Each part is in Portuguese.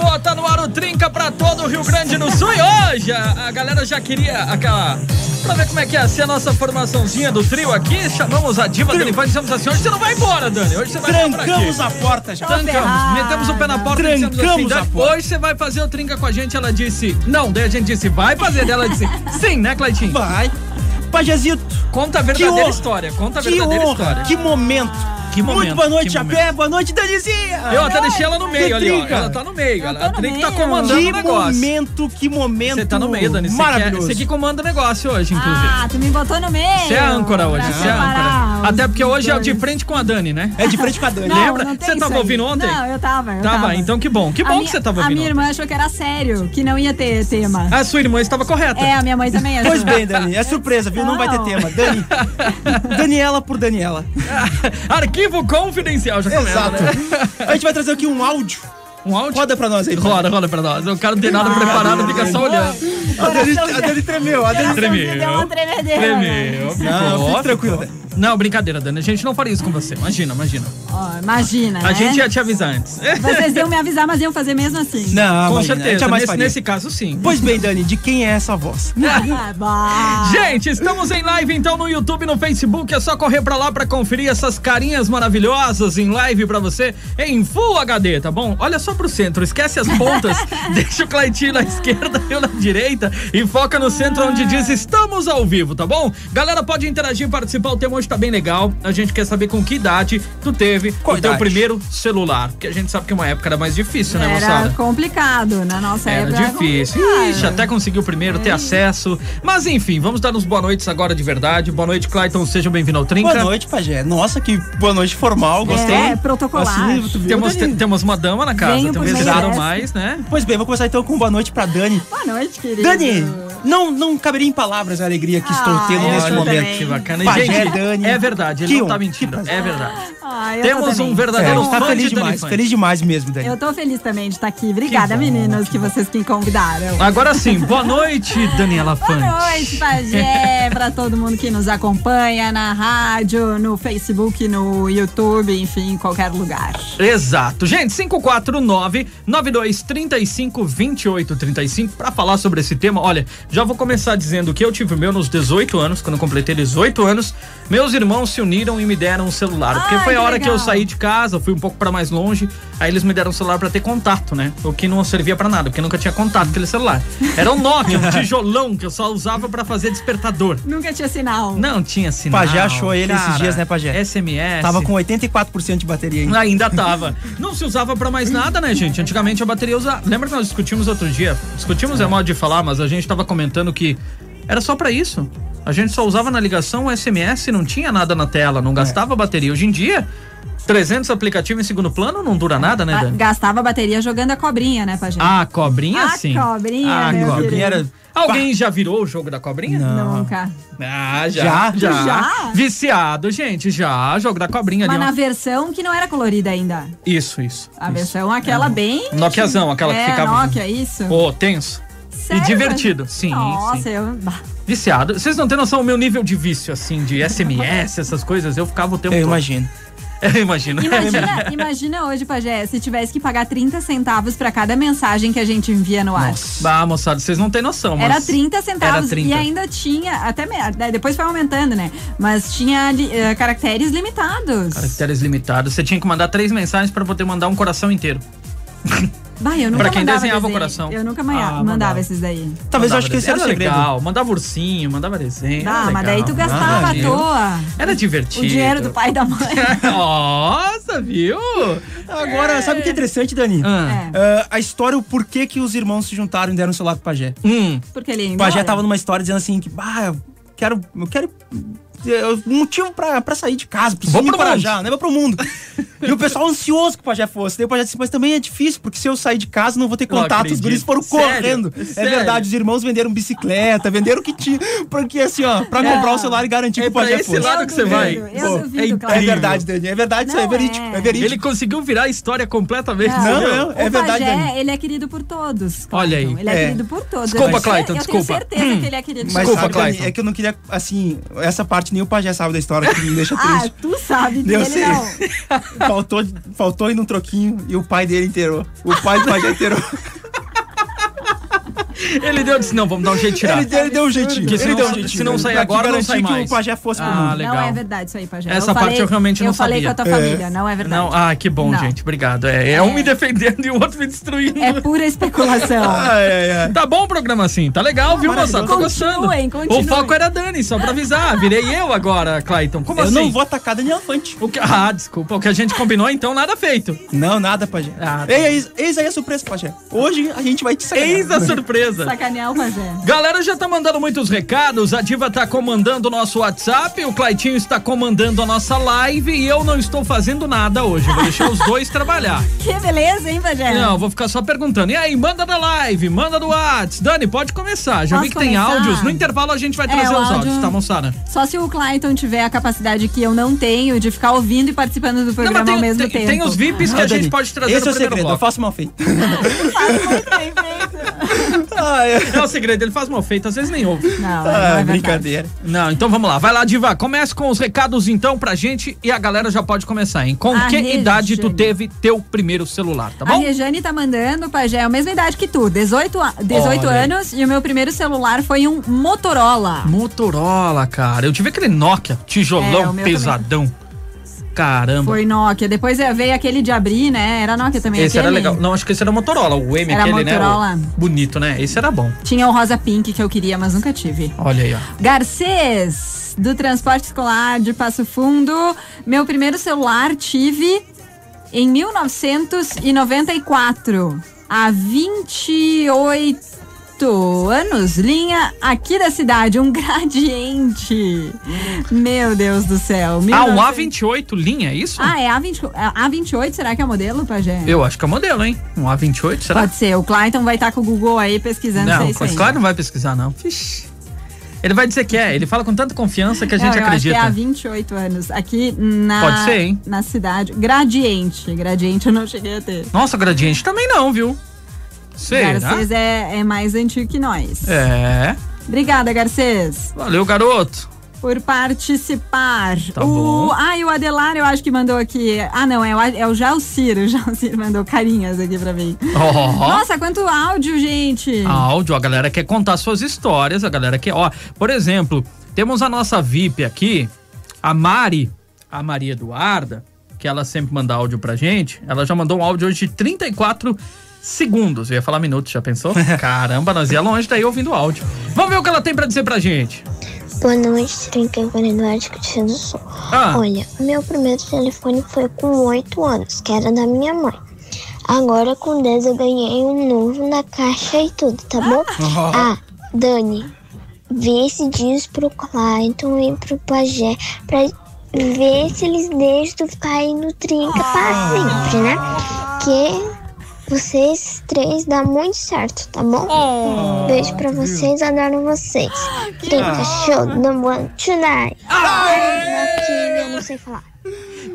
Que boa! Tá no ar o Trinca pra todo o Rio Grande do Sul e hoje a, a galera já queria aquela. Pra ver como é que ia ser a nossa formaçãozinha do trio aqui, chamamos a diva do Elefante e dissemos assim: hoje você não vai embora, Dani. Hoje você vai. Trancamos a porta já. Trancamos, metemos o pé na porta e dissemos assim, Trancamos a Dani, porta. hoje você vai fazer o Trinca com a gente. Ela disse, não, daí a gente disse, vai fazer. Daí Ela disse, sim, né, Cleitinho? Vai. Pajezito, Conta a que verdadeira honra. história, conta a que verdadeira honra, história. que momento. Que momento, Muito boa noite, que Chapé. Boa noite, Danizinha. Eu até deixei ela no meio ali, ó. Ela tá no meio. Ela, a no Trinca tá meio. comandando Que o negócio. momento, que momento. Você tá no meio, Dani. Maravilhoso. Você que comanda o negócio hoje, inclusive. Ah, tu me botou no meio. Você é a âncora hoje, você é a âncora. Até porque hoje é de frente com a Dani, né? É de frente com a Dani. Não, Lembra? Você tava ouvindo ontem? Não, eu tava. Eu Tava, tava. então que bom. Que A bom minha- que você tava A ouvindo. minha irmã achou que era sério, que não ia ter tema. A sua irmã estava correta. É, a minha mãe também achou. Pois bem, Dani. É surpresa, viu? Não vai ter tema. Dani. Daniela por Daniela. Arquivo confidencial, já começa, Exato. né? A gente vai trazer aqui um áudio. Um áudio? Roda pra nós aí. Roda, roda pra nós. O cara não tem nada preparado, fica só olhando. A Dani, a Dani tremeu. A Dani Tremeu. Deu uma tremedeira. né? Tremeu. Não, ficou, fique tranquila. ficou. Não, brincadeira, Dani. A gente não faria isso com você. Imagina, imagina. Ó, imagina, A né? gente ia te avisar antes. Vocês iam me avisar, mas iam fazer mesmo assim. Não, Com imagina, certeza. Nesse, nesse caso, sim. Pois bem, Dani, de quem é essa voz? Ah, bah. Gente, estamos em live então no YouTube e no Facebook. É só correr pra lá pra conferir essas carinhas maravilhosas em live pra você em Full HD, tá bom? Olha só pro centro, esquece as pontas, deixa o Claitinho na esquerda e eu na direita e foca no centro onde diz estamos ao vivo, tá bom? Galera, pode interagir e participar. O tema hoje tá bem legal. A gente quer saber com que idade tu teve Qual o teu idade? primeiro celular. Porque a gente sabe que uma época era mais difícil, né, Era moçada? complicado. Na nossa Era época. difícil. complicado. Ixi, até conseguir o primeiro, ter acesso. Mas enfim, vamos dar uns boa noites agora de verdade. Boa noite, Clayton. Seja bem-vindo ao Trinca. Boa noite, Pajé. Nossa, que boa noite formal. Gostei. É, protocolar. Assim, Temos, temos uma dama na casa, Então precisaram meio mais, né? Pois bem, vou começar então com boa noite pra Dani. Boa noite, querido. Dani, não, não caberia em palavras a alegria que estou Ah, tendo eu neste momento. que bacana. Pajé, gente, Dani. é verdade, ele Que não tá mentindo. que É verdade. Ah, Temos um É, verdadeiro gente tá fã feliz de demais, Elefante. feliz demais mesmo, Dani. Eu tô feliz também de estar aqui. Obrigada, bom. meninos, que vocês que me convidaram. Agora sim, boa noite, Daniela Boa Fante. noite, Pajé, pra todo mundo que nos acompanha na rádio, no Facebook, no YouTube, enfim, em qualquer lugar. Exato. Gente, 549 9235 2835 para falar sobre esse tema. Olha, já vou começar dizendo que eu tive o meu nos 18 anos, quando eu completei 18 anos, meus irmãos se uniram e me deram um celular, porque Ai, foi a que hora que eu legal. saí de casa, fui um pouco para mais longe, aí eles me deram um celular para ter contato, né? O que não servia para nada, porque nunca tinha contato aquele celular. Era um Nokia, um tijolão que eu só usava para fazer despertador. Nunca tinha sinal. Não tinha sinal. Pajé achou ele esses dias, né, Pajé? SMS. Tava com 84% de bateria ainda. Ainda tava. Não se usava pra mais nada, né, gente? Antigamente a bateria usava. Lembra que nós discutimos outro dia? Discutimos é modo de falar, mas a gente tava comentando que era só pra isso. A gente só usava na ligação o SMS, não tinha nada na tela, não gastava bateria. Hoje em dia, 300 aplicativos em segundo plano não dura nada, né, Ah, Dani? Gastava bateria jogando a cobrinha, né, Pajé? Ah, cobrinha A sim. cobrinha, Ah, meu cobrinha. querido. Era... Alguém já virou o jogo da cobrinha? Nunca. Ah, já. Já? Já? Viciado, gente, já. Jogo da cobrinha Mas ali. na ó. versão que não era colorida ainda. Isso, isso. A versão aquela bem. Nokiazão, aquela que é, ficava- Nokia, isso. Pô, tenso. Sério, divertido, Pajé? sim, Nossa, sim. eu. bah. Viciado. Vocês não têm noção do meu nível de vício, assim, de SMS, essas coisas. Eu ficava o tempo Eu todo. imagino. Eu imagino. Imagina, imagina hoje, Pajé, se tivesse que pagar 30 centavos pra cada mensagem que a gente envia no ar. Bah, moçada, vocês não têm noção, mas... Era 30 centavos Era 30. e ainda tinha, até daí depois foi aumentando, né? Mas tinha eh, caracteres limitados. Caracteres limitados. Você tinha que mandar três mensagens pra poder mandar um coração inteiro. Bah, eu nunca Pra quem mandava desenhava o desenho. coração. Eu nunca manha- Ah, mandava, mandava. esses daí. Talvez eu Mandava acho que esse era o segredo. legal. Mandava ursinho, mandava desenho. Ah, era mas daí tu gastava à toa. Era divertido. O dinheiro do pai e da mãe. Nossa, viu? Agora, sabe o que é interessante, Dani? Ah. É. Ah, a história, o porquê que os irmãos se juntaram e deram um celular pro Pajé. Hum. Porque ele ia O. Pajé tava numa história dizendo assim que, bah, eu quero. Eu quero. É, Um motivo pra, pra sair de casa, preciso Vou me encorajar, né? Vou pro mundo. E o pessoal ansioso que o pajé fosse. Daí o pajé disse, mas também é difícil, porque se eu sair de casa não vou ter Não contato. Os guris foram Sério? correndo. Sério? É verdade, os irmãos venderam bicicleta, venderam o que tinha. Porque assim, ó, pra Não. comprar o celular e garantir É que o pajé esse fosse. lado que você vai. Eu Pô, duvido, é. É verdade, Dani. É verdade, isso Não é verídico. é. É verídico. Ele conseguiu virar a história completamente. Não, entendeu? não, é o verdade, pajé, ele é querido por todos. Olha aí. Clayton. Ele é, É. querido por todos. Desculpa, eu Clayton, eu desculpa. tenho certeza que ele é querido por Desculpa, sabe, Dani, Clayton. é que eu não queria, assim, essa parte nem o pajé sabe da história que me deixa Ah, triste. tu sabe dele sei. não. faltou, faltou ir num troquinho e o pai dele inteirou. O pai do pajé inteirou. Ele deu disse: não, vamos dar um jeito de tirar. Ele, ele deu um jeitinho. Porque se ele não- deu um jeitinho. se não sair agora, não sai mais. que o pajé fosse pro Ah, mundo. legal. Não é verdade isso aí, Pajé. Essa parte eu realmente não Eu falei sabia. com a tua família, não é verdade. Não, ah, que bom, Não. gente. Obrigado. É, é um me defendendo e o outro me destruindo. É pura especulação. Ai, ai. Tá bom o programa assim, tá legal, viu, moçada? Tô gostando. Continuem. O foco era a Dani, só pra avisar. Virei eu agora, Clayton. Como Eu assim? não vou atacar Daniel Infante. O que... Ah, desculpa. O que a gente combinou, então, nada feito. Não, nada, pajé. Ah, tá. Ei, eis, eis aí a surpresa, pajé. Hoje a gente vai te sacanear. Eis a surpresa. Sacanear o Pajé. Galera já tá mandando muitos recados. A Diva tá comandando o nosso WhatsApp, o Claitinho está comandando a nossa live e eu não estou fazendo nada hoje. Eu Vou deixar os dois trabalhar. Que beleza, hein, Pajé? Não, vou ficar só perguntando. E aí, manda da live, manda do WhatsApp. Dani, pode começar. Já Posso vi que tem começar? áudios. No intervalo a gente vai É, trazer o os áudio- áudios, tá, moçada? Só se o Clayton tiver a capacidade que eu não tenho de ficar ouvindo e participando do Não, programa mas tem, ao mesmo tem, tempo. tem os VIPs que Ah, a gente Dani, pode trazer Esse no é o primeiro segredo, eu bloco. faço mal feito. Muito bem feito. É o segredo, ele faz mal feito, às vezes nem ouve. Não, não Ah, é verdade. brincadeira. Não, então vamos lá. Vai lá, Diva. Comece com os recados então pra gente e a galera já pode começar, hein? Com A que Rejane. idade tu teve teu primeiro celular, tá A bom? Rejane tá mandando, Pajé, é a mesma idade que tu, 18, a- 18 Olha aí. anos, e o meu primeiro celular foi um Motorola. Motorola, cara. Eu tive aquele Nokia, É, tijolão, meu pesadão. Caramba. Foi Nokia. Depois veio aquele de abrir, né? Era Nokia também. Esse era aquele? legal. Não, acho que esse era Motorola. O M, Era aquele, Motorola. né? o bonito, né? Esse era bom. Tinha o rosa pink que eu queria, mas nunca tive. Olha aí, ó. Garcês, do transporte escolar de Passo Fundo. Meu primeiro celular tive em 1994. Há 28 anos, linha aqui da cidade, um gradiente. Meu Deus do céu. Ah, um 1900. A28 linha, é isso? Ah, é A20, A28? Será que é o modelo, Pajé? Eu acho que é modelo, hein? Um A28, será? Pode ser. O Clayton vai estar com o Google aí pesquisando é Não, aí. claro não vai pesquisar, não. Vixe. Ele vai dizer que é. Ele fala com tanta confiança que a gente Não, eu acredita. Acho que é há 28 anos. Aqui na. Pode ser, hein? Na cidade. Gradiente. Gradiente eu não cheguei a ter. Nossa, Gradiente também não, viu? Será? Garcês é, é mais antigo que nós. É. Obrigada, Garcês, Valeu, garoto. por participar. Tá o, bom. Ah, e o Adelar eu acho que mandou aqui. Ah, não, é o, é o Jalcir. O Jalcir mandou carinhas aqui pra mim. Ó. Nossa, quanto áudio, gente. Áudio, a galera quer contar suas histórias, a galera quer. Ó, por exemplo, temos a nossa VIP aqui, a Mari, a Maria Eduarda, que ela sempre manda áudio pra gente. Ela já mandou um áudio hoje de 34 segundos. Eu ia falar minutos, já pensou? Caramba, nós ia longe daí ouvindo o áudio. Vamos ver o que ela tem pra dizer pra gente. Boa noite, Trinca Eduardo Cristiano do Sul. Ah. Olha, meu primeiro telefone foi com 8 anos, que era da minha mãe. Agora com 10 eu ganhei um novo na caixa e tudo, tá bom? Ah, Dani, vê se diz pro Clayton e pro Pajé pra ver se eles deixam tu ficar aí no Trinca pra sempre, né? Que vocês três dá muito certo, tá bom? Beijo pra vocês, adoro vocês. Trinca, show, number one tonight. Aqui, eu não sei falar.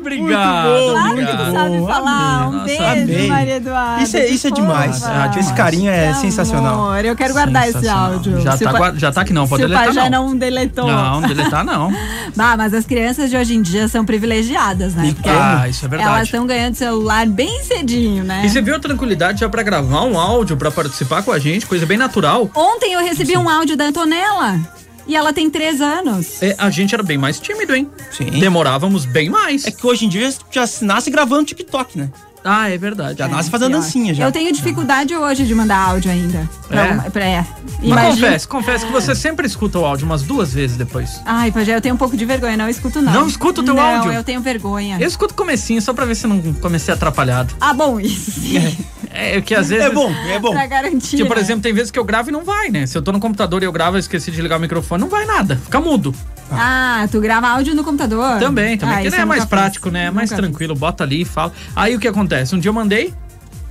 Obrigado. Claro que obrigado. tu sabe bom, falar. amei. Um Nossa, beijo, amei. Maria Eduarda. Isso é- isso é demais. Ah, Esse carinho é Que sensacional. amor. Eu quero guardar esse áudio. Já Se tá o pa- guarda- já tá aqui, não, pode Se o deletar, pai já não. não deletou. Não, deletar não. Bah, mas as crianças de hoje em dia são privilegiadas, né? Porque Ah, isso é verdade. Elas estão ganhando celular bem cedinho, né? E você viu a tranquilidade já pra gravar um áudio, pra participar com a gente, coisa bem natural. Ontem eu recebi um áudio da Antonella. E ela tem três anos. É, a gente era bem mais tímido, hein? Sim. Demorávamos bem mais. É que hoje em dia já nasce gravando TikTok, né? Ah, é verdade. Já nasce fazendo dancinha já. Eu tenho dificuldade hoje de mandar áudio ainda. Pra É? alguma- pra- é. Mas confesse, confesse que você sempre escuta o áudio umas duas vezes depois. Ai, Pajé, eu tenho um pouco de vergonha, não escuto não. Não escuta o teu não, áudio? eu tenho vergonha. Eu escuto o comecinho só pra ver se não comecei atrapalhado. Ah, bom, isso sim. É que às vezes. É bom, é bom. pra garantir. Que, por né? exemplo, tem vezes que eu gravo e não vai, né? Se eu tô no computador e eu gravo e esqueci de ligar o microfone, não vai nada. Fica mudo. Ah, tu grava áudio no computador? Também, também. Ah, que é mais fiz. prático, né? É mais Nunca fiz. tranquilo, bota ali e fala. Aí o que acontece? Um dia eu mandei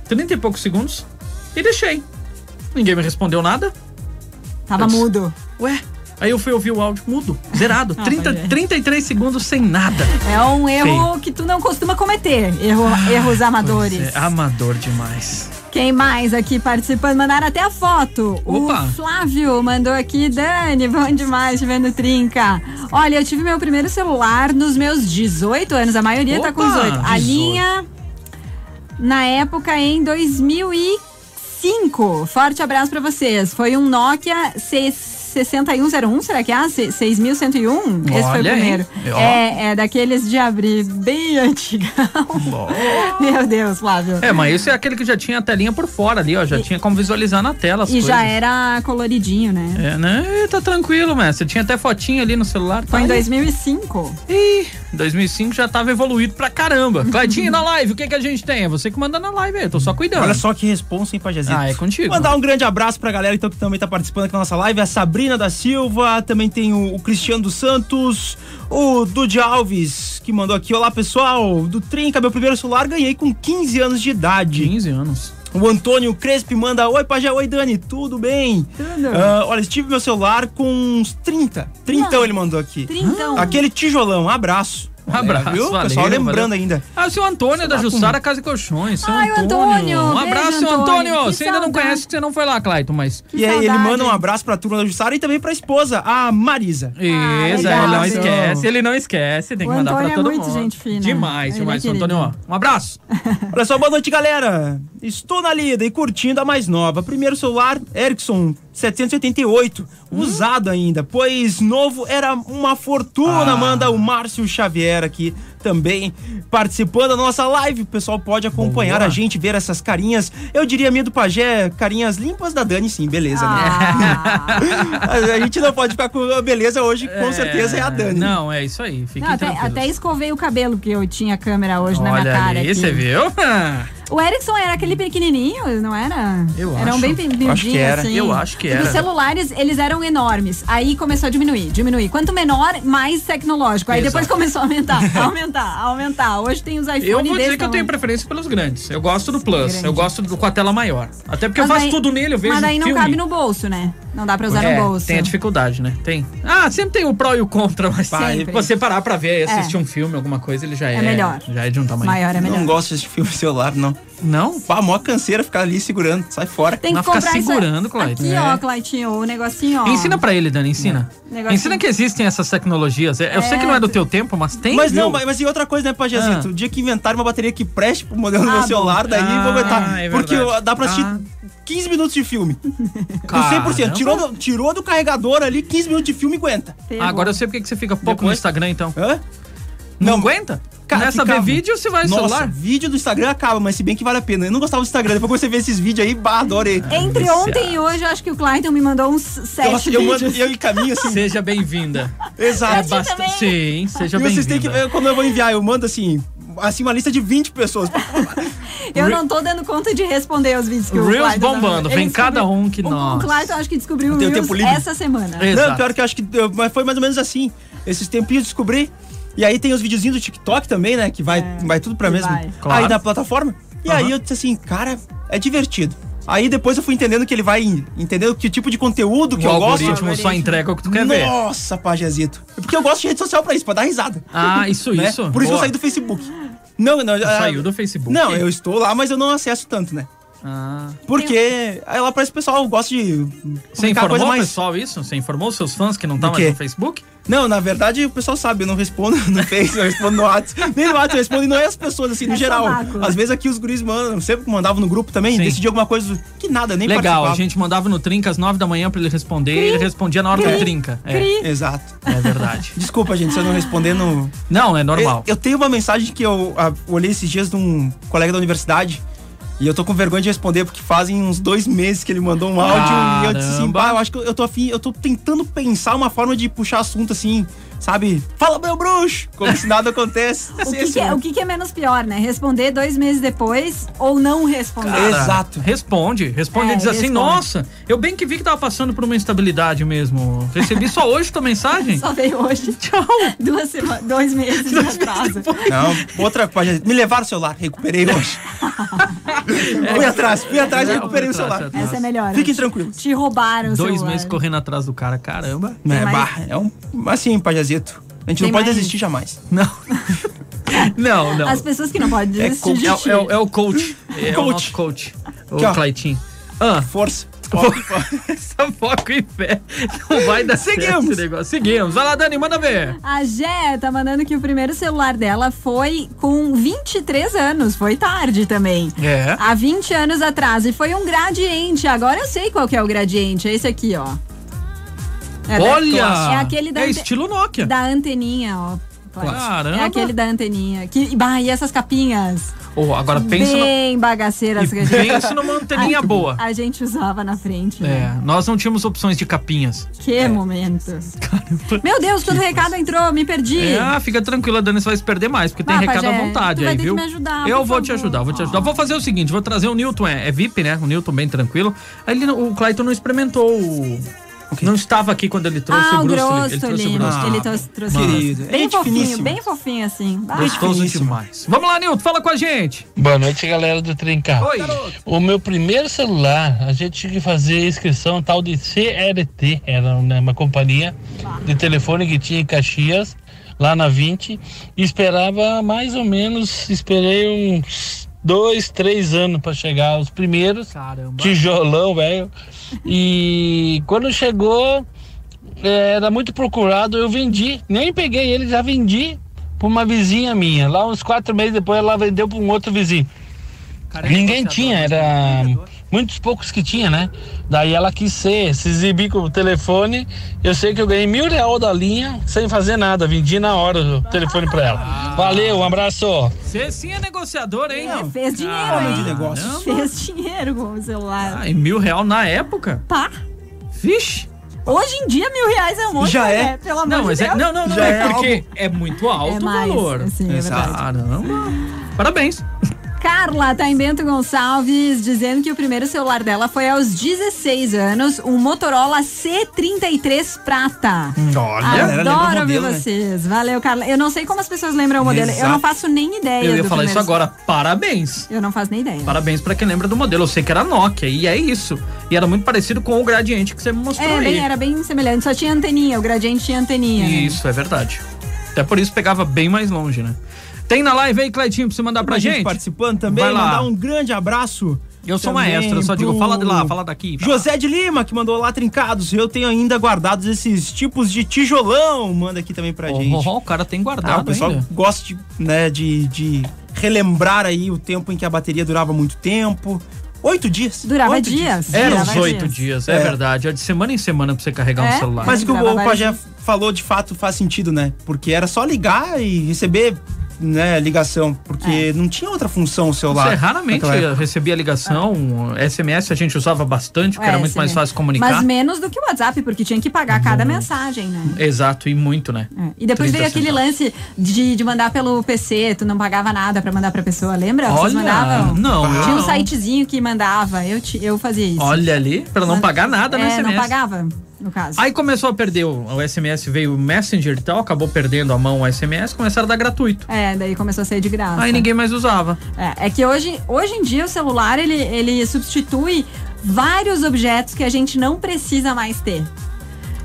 30 e poucos segundos e deixei. Ninguém me respondeu nada. Tava disse, mudo. Ué? Aí eu fui ouvir o áudio mudo, zerado. Ah, 30, mas é. 33 segundos sem nada. É um erro que tu não costuma cometer. Erro, erros amadores. Pois é, amador demais. Quem mais aqui participando? Mandaram até a foto. Opa. O Flávio mandou aqui. Dani, bom demais te vendo trinca. Olha, eu tive meu primeiro celular nos meus 18 anos. A maioria tá com Opa, 18. A 18. linha, na época, em 2005. Forte abraço pra vocês. Foi um Nokia 6101, será que é? Ah, se- 6101? Esse foi o primeiro. É, é daqueles de abrir bem antigão. Meu Deus, Flávio. É, mas esse é aquele que já tinha a telinha por fora ali, ó. Já tinha como visualizar na tela as E coisas. já era coloridinho, né? É, né? Tá tranquilo, mestre. Tinha até fotinha ali no celular. Foi tá em ali. 2005. Ih, 2005 já tava evoluído pra caramba. Claudinho, na live, o que que a gente tem? É você que manda na live aí, eu tô só cuidando. Olha só que responsa, hein, Pajazito? Ah, é contigo. Mandar um grande abraço pra galera então, que também tá participando aqui da nossa live. A Sabrina da Silva, também tem o, o Cristiano dos Santos, o Dude Alves, que mandou aqui. Olá, pessoal. Do Trinca, meu primeiro celular, ganhei com 15 anos de idade. 15 anos. O Antônio Crespi manda: Oi, Pajé, oi, Dani, tudo bem? Tudo. Ah, olha, tive meu celular com uns 30. 30 ele mandou aqui. Trintão. Aquele tijolão, um abraço. Um abraço, É, viu? valeu, Pessoal lembrando valeu. ainda. Ah, o seu Antônio da lá com- Jussara Casa e Colchões. Seu Ai, o Antônio. Antônio, Um beijo, abraço, seu Antônio. Antônio. Você ainda não conhece que você não foi lá, Clayton, mas. Que e aí ele manda um abraço pra turma da Jussara e também pra esposa, a Marisa. Isso, Ah, ele legal. não esquece, ele não esquece, tem que O mandar Antônio pra é todo muito mundo. gente fina. Demais, Ele demais, é. Antônio. ó. Um abraço. Olha só, boa noite, galera. Estou na lida e curtindo a mais nova. Primeiro celular, Ericsson 788, usado ainda, pois novo era uma fortuna, Ah. manda o Márcio Xavier aqui também participando da nossa live. O pessoal pode acompanhar Boa. a gente, ver essas carinhas. Eu diria minha do Pajé, carinhas limpas da Dani, sim, beleza, né? Ah. A gente não pode ficar com a beleza hoje, com certeza é a Dani. Não, é isso aí. Fiquem Não, até, até escovei o cabelo, porque eu tinha câmera hoje na minha Olha cara. aí, aqui. você viu? O Ericsson era aquele pequenininho, não era? Eu Eram acho. bem que era. assim. Eu acho que E era. Os celulares, eles eram enormes. Aí começou a diminuir, diminuir. Quanto menor, mais tecnológico. Aí depois Exato. começou a aumentar, aumentar, aumentar. Hoje tem os iPhones Eu vou dizer que eu tenho preferência pelos grandes. Eu gosto do Plus. Grande. Eu gosto do, com a tela maior. Até porque eu Mas faço daí- tudo nele, eu vejo Mas daí não filme. cabe no bolso, né? Não dá pra usar É, no bolso. tem a dificuldade, né? Tem. Ah, sempre tem o pró e o contra, mas se você parar pra ver, É. assistir um filme, alguma coisa, ele já é. melhor. Já é de um tamanho. Maior é melhor. Não gosto desse filme celular, não. Não? Pá, mó canseira ficar ali segurando. Sai fora. Tem que Mas fica comprar isso- segurando, Clayton. Aqui, É. ó, Claitinho, o negocinho, ó. Ensina pra ele, Dani, ensina. Negocinho. Ensina que existem essas tecnologias. Eu sei É. que não é do teu tempo, mas tem. Mas viu? não, mas, mas e outra coisa, né, Pajazito? Ah. O dia que inventarem uma bateria que preste pro modelo do Ah, meu bom. celular, daí Ah, vou aguentar. é Porque dá pra assistir Ah. 15 minutos de filme. Com Caramba. 100%. Tirou do, tirou do carregador ali, 15 minutos de filme e aguenta. Agora eu sei porque que você fica pouco no Depois- Instagram, então. Hã? Não, Não. aguenta? Cara, Começa a ver ficava. vídeo, você vai no Nossa, celular. vídeo do Instagram acaba, mas se bem que vale a pena. Eu não gostava do Instagram. Depois que você vê esses vídeos aí, bah, adorei. Entre Viciado. ontem e hoje, eu acho que o Clayton me mandou uns sete Nossa, eu, vídeos. mando, eu encaminho assim. Seja bem-vinda. Exato. É bastante. Sim, seja E vocês têm que bem-vinda. ver, quando eu vou enviar, eu mando assim, assim uma lista de 20 pessoas. Eu não tô dando conta de responder os vídeos que o Reels tá bombando, vem cada um que o, nós. O Clayton acho que descobriu o Reels tempo livre? essa semana. Exato. Não, pior que eu acho que eu- mas foi mais ou menos assim. Esses tempinhos eu descobri. E aí tem os videozinhos do TikTok também, né? Que vai, É, vai tudo pra vai. Claro. Aí da plataforma. E Aham. aí eu disse assim, cara, é divertido. Aí depois eu fui entendendo que ele vai entendendo que tipo de conteúdo que o eu gosto. algoritmo só entrega o que tu quer ver. Nossa, pajezito. Porque eu gosto de rede social pra isso, pra dar risada. Ah, isso, né? isso. Por isso que eu Boa. saí do Facebook. Não, não. ah, Saiu do Facebook? Não, eu estou lá, mas eu não acesso tanto, né? Ah. Porque lá parece que o pessoal gosta de. Você informou coisa o mais- pessoal isso? Você informou os seus fãs que não estão Do mais no Facebook? Não, na verdade o pessoal sabe, eu não respondo no Face, eu respondo no WhatsApp. Nem no WhatsApp, eu respondo e não é as pessoas, assim, no É geral. sovaco. Às vezes aqui os guris mandam, sempre mandavam no grupo também, Sim. decidia alguma coisa que nada, nem Legal, a gente mandava no Trinca às nove da manhã pra ele responder e ele respondia na hora do Trinca. É, Cri. Exato. é verdade. Desculpa, gente, se eu não responder no. Não, é normal. Eu, eu tenho uma mensagem que eu ah, olhei esses dias de um colega da universidade. E eu tô com vergonha de responder, porque fazem uns dois meses que ele mandou um áudio e eu disse assim, Caramba. bah, eu acho que eu tô afim, eu tô tentando pensar uma forma de puxar assunto assim, sabe? Fala, meu bruxo! Como se nada acontece. O, Assim, que, assim, que é, o que que é menos pior, né? Responder dois meses depois ou não responder? Cara, Exato. Responde. Responde É, e diz assim: responde. Nossa, eu bem que vi que tava passando por uma instabilidade mesmo. Recebi só hoje tua mensagem. Só veio hoje. Tchau. Duas semanas, dois meses de atraso. Não, outra coisa. Me levaram o celular, recuperei hoje. fui atrás, fui atrás e É, recuperei o atrás, celular. fui Essa é melhor. Fiquem tranquilos. Te roubaram o Dois celular. meses correndo atrás do cara, caramba. É, mais- é um. Assim, pajazito. A gente Tem não pode mais? desistir jamais. Não. não, não. As pessoas que não podem É, desistir co- de é o- é o- é o coach. É o Coach. nosso coach. O Aqui. Claitinho. Ah, Força. essa foco e fé. Não vai dar certo Seguimos. esse negócio. Seguimos. Vai lá, Dani, manda ver. A Gé tá mandando que o primeiro celular dela foi com 23 anos. Foi tarde também. É. Há 20 anos atrás. E foi um gradiente. Agora eu sei qual que é o gradiente. É esse aqui, ó. É Olha! É aquele da, É estilo Nokia. da anteninha, ó. Caramba. É aquele da anteninha. Que, bah, e essas capinhas? Oh, agora pensa no, Bem bagaceiras que a gente, pensa numa anteninha boa. a gente usava na frente. É, né? nós não tínhamos opções de capinhas. Que momento. Meu Deus, quando o recado entrou, me perdi. É, ah, fica tranquila, Dani, você vai se perder mais, porque tem recado à Pajé, vontade tu vai aí, ter viu? que me ajudar, eu por vou te favor. ajudar, vou te ajudar. Vou fazer o seguinte, vou trazer o Newton, é, é VIP, né? O Newton bem tranquilo. Aí ele, o Clayton não experimentou o... Não estava aqui quando ele trouxe ah, o grosso, ele trouxe o lindo. Bruce. Ele trouxe, trouxe querido. bem Gente fofinho, bem fofinho assim. Ah, Gostoso finíssimo. demais. Vamos lá, Newton, fala com a gente. Boa noite, galera do Trincar. Oi. O meu primeiro celular, a gente tinha que fazer inscrição tal de CLT, era né, uma companhia de telefone que tinha em Caxias, lá na 20, e esperava mais ou menos, esperei uns dois, três anos para chegar os primeiros, Caramba. tijolão, velho. E quando chegou, eh, era muito procurado, eu vendi, nem peguei ele, já vendi para uma vizinha minha. Lá uns quatro meses depois ela vendeu para um outro vizinho. Cara, é Ninguém tinha, né? era muitos poucos que tinha, né? Daí ela quis ser, se exibir com o telefone. Eu sei que eu ganhei mil real da linha sem fazer nada, vendi na hora o telefone pra ela. Valeu, um abraço. Você sim é negociador, hein? É, fez dinheiro, Ah, Homem de hein? negócios. Fez dinheiro com o celular. Ah, e mil real na época? Pá. Vixe. Hoje em dia, mil reais é um monte, Já né? é. Pelo amor Não, de mas é, Deus. não, não, não, Já é, é porque é muito alto É mais, o valor. assim, é. Caramba. Parabéns. Carla tá em Bento Gonçalves dizendo que o primeiro celular dela foi aos 16 anos, um Motorola C33 Prata. Olha. Adoro ouvir modelo, né? vocês. Valeu, Carla. Eu não sei como as pessoas lembram o modelo. Eu Exato. não faço nem ideia Eu ia do falar isso agora. Parabéns. Eu não faço nem ideia. Parabéns pra quem lembra do modelo. Eu sei que era Nokia e é isso. E era muito parecido com o gradiente que você me mostrou É, aí. bem, era bem semelhante. Só tinha anteninha, o gradiente tinha anteninha. né? Isso, é verdade. Até por isso pegava bem mais longe, né? Tem na live aí, Cleitinho, pra você mandar pra Pra gente gente? participando também, Vai lá. mandar um grande abraço. Eu sou também maestro, eu só digo, fala de lá, fala daqui. fala. José de Lima, que mandou lá trincados. Eu tenho ainda guardados esses tipos de tijolão. Manda aqui também pra Oh, gente. oh, oh, o cara tem Ah, o guardado pessoal ainda. gosta de, né, de, de relembrar aí o tempo em que a bateria durava muito tempo. Oito dias. Durava Oito dias. Era Durava uns oito dias. dias, é, É. verdade. É de semana em semana pra você carregar É? um celular. Mas o que o Pajé dias. Falou de fato faz sentido, né? Porque era só ligar e receber né, ligação. Porque não tinha outra função o celular. Você raramente recebia ligação, SMS a gente usava bastante, porque É, era muito mais SMS. fácil comunicar. Mas menos do que o WhatsApp, porque tinha que pagar cada mensagem, né? Exato, e muito, né? É. E depois 30 veio aquele lance de, de mandar pelo PC, tu não pagava nada pra mandar pra pessoa, lembra? Vocês Olha, mandavam? não, eu Tinha um sitezinho que mandava, eu, ti- eu fazia isso. Olha ali, pra não pagar nada é, SMS. não pagava, no caso. Aí começou a perder o, o SMS, veio o Messenger e tal, acabou perdendo a mão o SMS, começaram a dar gratuito. É, daí começou a sair de graça. Aí ninguém mais usava. É, é que hoje, hoje em dia o celular ele, ele substitui vários objetos que a gente não precisa mais ter.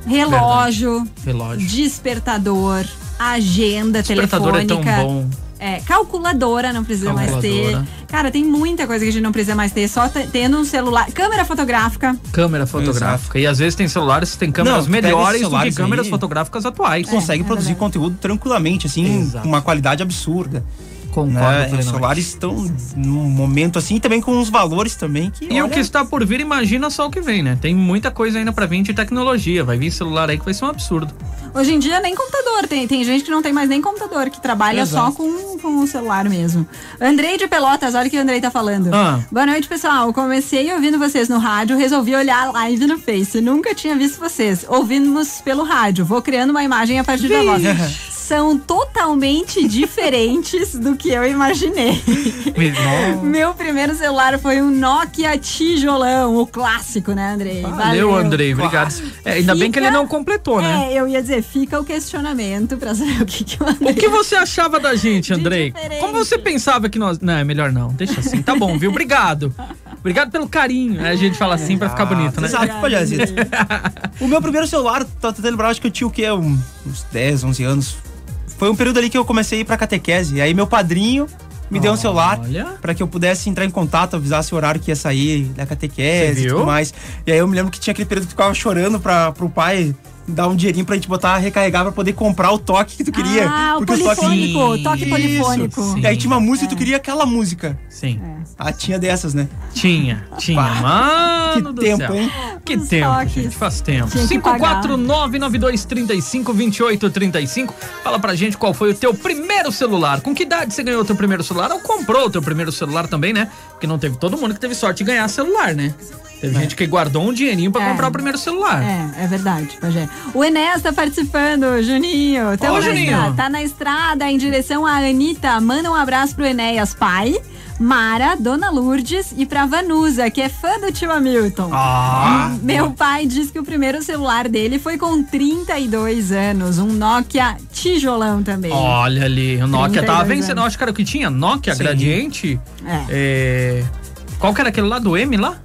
Relógio, Relógio. despertador, agenda Despertador é telefônica. tão bom. É, calculadora não precisa mais ter. Calculadora. Cara, tem muita coisa que a gente não precisa mais ter. Só te- tendo um celular. Câmera fotográfica. Câmera fotográfica. E às vezes tem celulares que tem câmeras Não, melhores do que câmeras aí. fotográficas atuais. consegue é produzir verdade. conteúdo tranquilamente, assim, Exato. com uma qualidade absurda. Concordo né? Celulares estão num momento assim, e também com os valores também que. E o olha, que está por vir, imagina só o que vem, né? Tem muita coisa ainda pra vir de tecnologia. Vai vir celular aí que vai ser um absurdo. Hoje em dia nem computador, tem, tem gente que não tem mais nem computador, que trabalha Exato. só com, com o celular mesmo. Andrei de Pelotas, olha o que o Andrei tá falando. Ah. Boa noite, pessoal. Comecei ouvindo vocês no rádio, resolvi olhar a live no Face. Nunca tinha visto vocês. Ouvimos pelo rádio. Vou criando uma imagem a partir da voz. São totalmente diferentes do que eu imaginei. Meu primeiro celular foi um Nokia tijolão, o clássico, né, Andrei? Valeu, Andrei. Obrigado. É, ainda bem que ele Fica- não completou, né? É, eu ia dizer, fica o questionamento pra saber o que, que o Andrei. O que você achava da gente, Andrei? Como você pensava que nós. Não, é melhor não. Deixa assim. Tá bom, viu? Obrigado. Obrigado pelo carinho. Aí a gente fala assim pra ficar bonito, né? Exato, palhazito. o meu primeiro celular, tô tentando lembrar, acho que eu tinha o quê? Um- Uns 10, 11 anos. Foi um período ali que eu comecei a ir pra catequese. E aí meu padrinho me deu um celular pra que eu pudesse entrar em contato, avisasse o horário que ia sair da catequese e tudo mais. E aí eu me lembro que tinha aquele período que tu ficava chorando pra, pro pai dar um dinheirinho pra gente botar, recarregar pra poder comprar o toque que tu queria. Ah, o os toques- polifônico, o toque Isso. polifônico. Sim. E aí tinha uma música e tu queria aquela música. Sim. Ah, tinha dessas, né? Tinha, tinha. Pá. Mano Que do tempo, céu. hein? Que Os tempo, toques. gente. Faz tempo. Tinha que pagar. 54992352835. Fala pra gente qual foi o teu primeiro celular. Com que idade você ganhou o teu primeiro celular? Ou comprou o teu primeiro celular também, né? Porque não teve todo mundo que teve sorte de ganhar celular, né? Teve gente que guardou um dinheirinho pra É. comprar o primeiro celular. É, é verdade, Pajé. O Enéas tá participando, Juninho. Tamo Ô, Juninho. estrada, Tá na estrada em direção à Anitta. Manda um abraço pro Enéas, pai. Mara, Dona Lourdes e pra Vanusa, que é fã do tio Hamilton. Ah! Meu pai diz que o primeiro celular dele foi com 32 anos, um Nokia tijolão também. Olha ali, o Nokia tava 32 vencendo. anos. Acho que era o que tinha. Nokia, Sim. Gradiente. É. É... Qual que era aquele lá do M lá?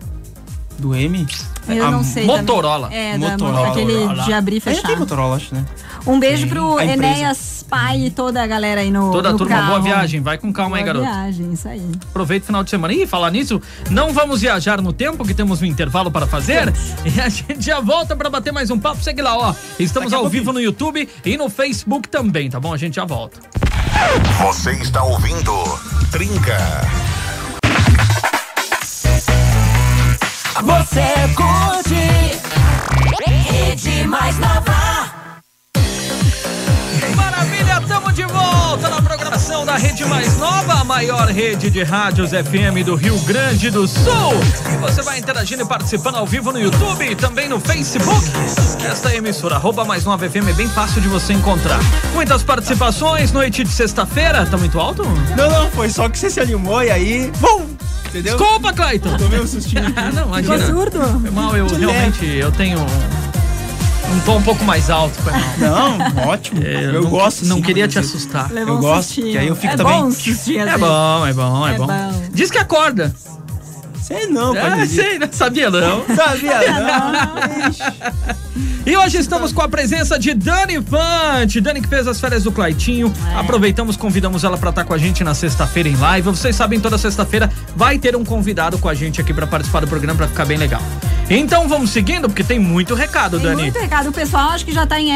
Do M. Eu A não sei. Motorola. também. É, da, Motorola. aquele de abrir e Ainda tem fechar. Motorola, acho, né? Um beijo pro a empresa. Enéas, pai e toda a galera aí no Toda a no turma, boa carro. viagem. Vai com calma aí, Boa garoto. viagem, isso aí. Aproveita o final de semana. E falar nisso, não vamos viajar no tempo, que temos um intervalo para fazer. E a gente já volta para bater mais um papo. Segue lá, ó. Estamos Daqui ao vivo no YouTube e no Facebook também, tá bom? A gente já volta. Você está ouvindo Trinca. Você curte Rede Mais Nova Estamos de volta na programação da Rede Mais Nova, a maior rede de rádios FM do Rio Grande do Sul. E você vai interagindo e participando ao vivo no YouTube e também no Facebook. Esta emissora, arroba Mais Nova FM, é bem fácil de você encontrar. Muitas participações, noite de sexta-feira. Tá muito alto? Não, não, foi só que você se animou e aí. Bum! Entendeu? Desculpa, Clayton. Tomei um sustinho. Não, Ficou imagina. surdo? Foi mal, eu realmente, eu tenho um, um tom um pouco mais alto. Foi mal. Não, ótimo. É, eu não, gosto. Não sim, queria te assustar. Levou Eu um gosto, que aí eu fico é também- Bom, um É bom, é bom, é, É bom. bom. Diz que acorda. Sei não, Ah, pode dizer. sei, não sabia não. Sabia não. Ixi. E hoje estamos com a presença de Dani Fante. Dani que fez as férias do Claitinho. É. Aproveitamos, convidamos ela pra estar com a gente na sexta-feira em live. Vocês sabem, toda sexta-feira vai ter um convidado com a gente aqui pra participar do programa pra ficar bem legal. Então vamos seguindo, porque tem muito recado, Tem Dani. muito recado. O pessoal acho que já tá em,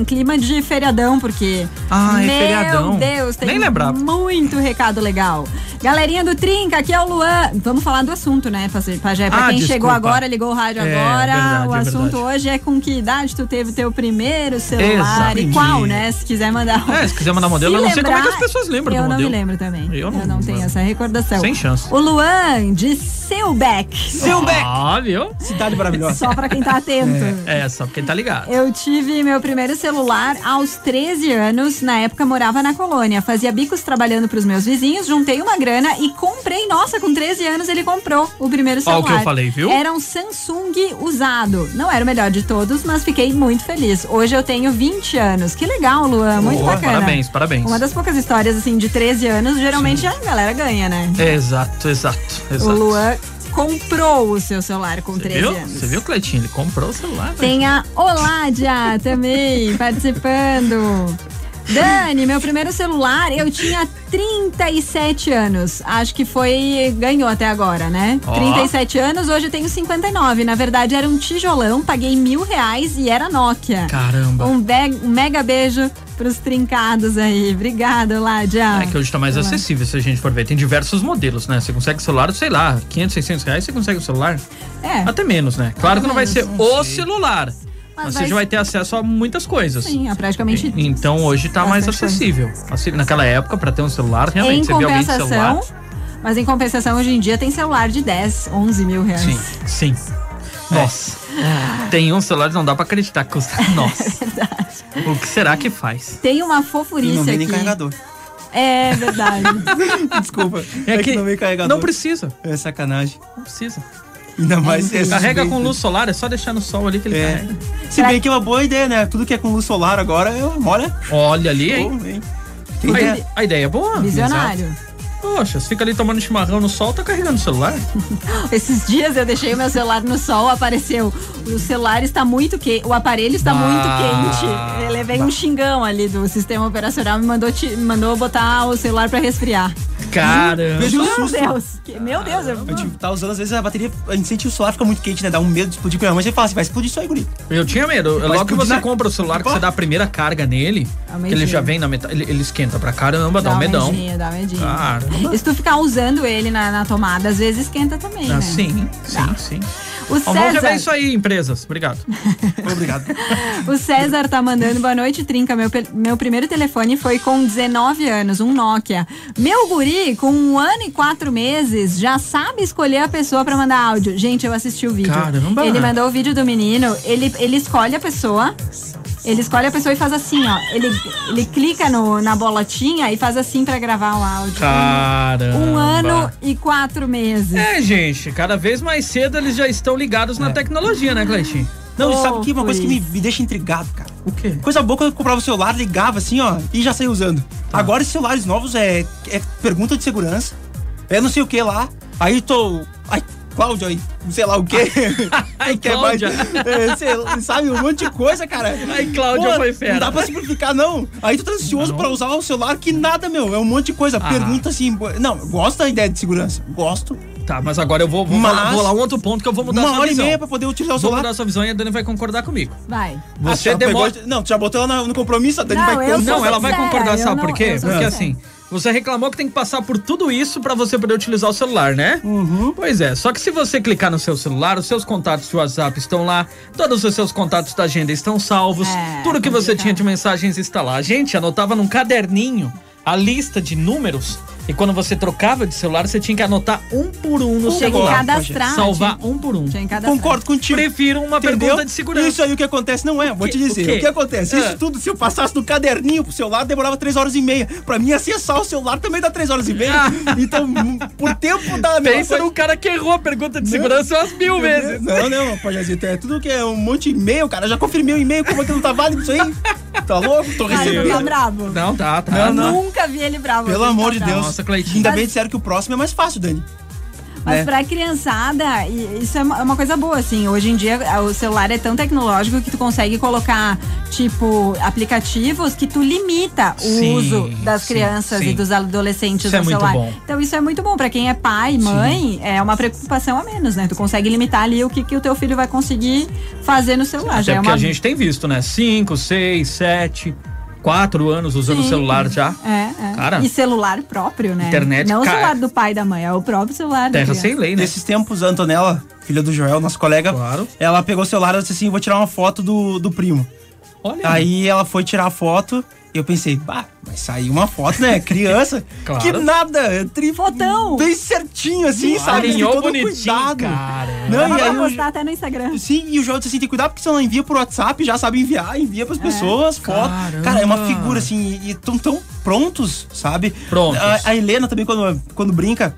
em clima de feriadão, porque. Ah, é meu feriadão. Deus, tem Nem lembrava. muito recado legal. Galerinha do Trinca, aqui é o Luan. Vamos falar do assunto, né, Pajé? Pra Ah, quem chegou desculpa. agora, ligou o rádio É, agora. verdade, o é assunto verdade. hoje é com que idade tu teve teu primeiro celular e Exatamente. qual, né? Se quiser mandar. É, se quiser mandar modelo, eu não sei como é que as pessoas lembram Eu do não modelo. me lembro também. Eu Eu não- não, tenho essa recordação. Sem chance. O Luan de Silbeck. Silbeck. Ah, viu? Cidade maravilhosa. Só pra quem tá atento. É, só porque tá ligado. Eu tive meu primeiro celular aos 13 anos. Na época morava na colônia. Fazia bicos trabalhando pros meus vizinhos, juntei uma grana e comprei. Nossa, com 13 anos ele comprou o primeiro Ó, o celular. que eu falei, viu? Era um Samsung usado. Não era o melhor de todos, mas fiquei muito feliz. Hoje eu tenho 20 anos. Que legal, Luan. Muito Boa, bacana. parabéns, parabéns. Uma das poucas histórias, assim, de 13 anos, geralmente a galera ganha, né? Exato, exato, O exato. Luan comprou o seu celular com Você 13 viu? anos. Você viu, Cleitinho? Ele comprou o celular, né? Tem a Oládia também participando. Dani, meu primeiro celular, eu tinha 37 anos. Acho que foi. ganhou até agora, né? Ó. 37 anos, hoje eu tenho 59. Na verdade, era um tijolão, paguei mil reais e era Nokia. Caramba. Um, be- um mega beijo pros trincados aí. Obrigada, Ládia. É que hoje tá mais Vamos lá. acessível, se a gente for ver. Tem diversos modelos, né? Você consegue celular, sei lá, 500, 600 reais, você consegue o celular. É. Até menos, né? Claro que não vai ser menos, o celular. Mas você já vai ter acesso a muitas coisas. Sim, é praticamente. E- Então hoje tá mais Bastante coisa. acessível. Assim, naquela época, pra ter um celular, realmente, em você vê alguém de celular. mas em compensação, hoje em dia tem celular de 10, 11 mil reais. Sim, sim. Nossa. Tem um celular que não dá pra acreditar que custa. Nossa. O que será que faz? Tem uma E não fofurice vem nem aqui. carregador. É verdade. Desculpa. É, que, não vem carregador. não precisa. É sacanagem. Não precisa. Ainda mais É, Carrega com luz solar, é só deixar no sol ali que ele É. carrega. Se bem que é uma boa ideia, né? Tudo que é com luz solar agora, olha. Olha ali, hein? pô, hein? A, ideia é boa. Visionário. Poxa, você fica ali tomando chimarrão no sol, tá carregando o celular. Esses dias eu deixei o meu celular no sol, apareceu. O celular está muito quente, o aparelho está Ah, muito quente. Eu levei um xingão ali do sistema operacional, me mandou, ti- me mandou botar o celular para resfriar. Caramba. Veja Meu. Deus, que- meu Deus. eu- A gente tá usando, às vezes a bateria, a gente sente o celular fica muito quente, né? Dá um medo de explodir com a mãe. Você fala assim, vai explodir isso aí, guri. Eu tinha medo. Vai Logo que você na- compra o celular, que você dá a primeira carga nele, Dá que ele já vem na metade, ele, ele esquenta pra caramba, dá, um medão. medinho, dá um medinho. Caramba. E se tu ficar usando ele na, na tomada, às vezes esquenta também, Ah, né? sim, sim, sim. O Ó, vamos rever César, isso aí, empresas. Obrigado. Obrigado. o César tá mandando boa noite, Trinca. Meu, meu primeiro telefone foi com 19 anos, um Nokia. Meu guri, com um ano e quatro meses, já sabe escolher a pessoa pra mandar áudio. Gente, eu assisti o vídeo. Caramba! Ele mandou o vídeo do menino, ele, ele escolhe a pessoa. Ele escolhe a pessoa e faz assim, ó. Ele, ele clica no, na bolotinha e faz assim pra gravar o áudio. Caramba. Um ano e quatro meses. É, gente, cada vez mais cedo eles já estão ligados É. na tecnologia, né, Cleitinho? Não, e Oh, sabe que uma coisa que me, me deixa intrigado, cara? O quê? Coisa boa quando eu comprava o celular, ligava assim, ó, e já saía usando. Tá. Agora esses celulares novos é, é pergunta de segurança. É não sei o que lá. Aí tô. Ai, Cláudia aí, sei lá o quê. Ai, Que é mais- Cláudia. é, sei sabe, um monte de coisa, cara. Ai, Cláudia Pô, foi fera. Não dá pra simplificar, não. Aí tu tá ansioso Não. pra usar o celular, que nada, meu. É um monte de coisa. Ah. Pergunta assim. Não, eu gosto da ideia de segurança. Gosto. Tá, mas agora eu vou, vou, Mas- falar, vou lá um outro ponto que eu vou mudar a Uma sua hora visão. e meia pra poder utilizar o Vou celular. mudar a sua visão e a Dani vai concordar comigo. Vai. Você Ah, demora. pegou- não, tu já botou ela no, compromisso, a Dani Não, vai sou Não, ela vai concordar, sabe não- por quê? Porque sincera. assim, você reclamou que tem que passar por tudo isso pra você poder utilizar o celular, né? Uhum. Pois é, só que se você clicar no seu celular, os seus contatos de WhatsApp estão lá, todos os seus contatos da agenda estão salvos, É, tudo que você tinha de mensagens está lá. A gente anotava num caderninho a lista de números e quando você trocava de celular, você tinha que anotar um por um no Tinha que celular. cadastrar. Salvar tinha- um por um. tinha que cadastrar. Concordo contigo. Prefiro uma Entendeu? pergunta de segurança. Isso aí o que acontece não é, vou te dizer. O? O, que acontece? Ah. Isso tudo, se eu passasse no caderninho pro celular, demorava três horas e meia. Pra mim, acessar o celular também dá três horas e meia. então, hum, por tempo dá. meu, Pensa foi- num cara que errou a pergunta de segurança umas mil vezes. Não, não, Pajazito, é tudo que é um monte de e-mail, cara. Já confirmei o e-mail, como é que não tá válido isso aí? Tá louco? Tô tá recebendo. bravo. Não, tá, tá. Não, não. Nunca vi ele bravo. Pelo amor tá de bravo. Deus. Nossa, Cleitinho. Ainda bem disseram que o próximo é mais fácil, Dani. Mas né? pra criançada, isso é uma, é uma coisa boa, assim. Hoje em dia, o celular é tão tecnológico que tu consegue colocar, tipo, aplicativos que tu limita o Sim, uso das sim, crianças sim. e dos adolescentes Isso é no muito celular. bom. Então, isso é muito bom. Pra quem é pai, mãe, é uma preocupação a menos, né? Tu consegue limitar ali o que, que o teu filho vai conseguir fazer no celular. Já Até é porque uma... a gente tem visto, né? Cinco, seis, sete, quatro anos usando o Sim. celular já. É, é. Cara. E celular próprio, né? Internet, Não o celular do pai e da mãe, é o próprio celular da Terra sem lei, né? Nesses tempos, a Antonella, filha do Joel, nosso colega, Claro. ela pegou o celular e disse assim: vou tirar uma foto do, do primo. Olha Aí ela foi tirar a foto. Eu pensei, bah, vai sair uma foto, né? Criança. Claro. Que nada. é Tri... Fotão. Bem certinho, assim, Claro, sabe? Tem todo bonitinho, cuidado. cara. Não, Dá e aí postar até no Instagram. Sim, e o João disse assim: tem que cuidar porque se ela envia por WhatsApp, já sabe enviar, envia pras pessoas, foto. Caramba. Cara, é uma figura assim, e tão tão prontos, sabe? Prontos. A, a Helena também, quando, quando brinca,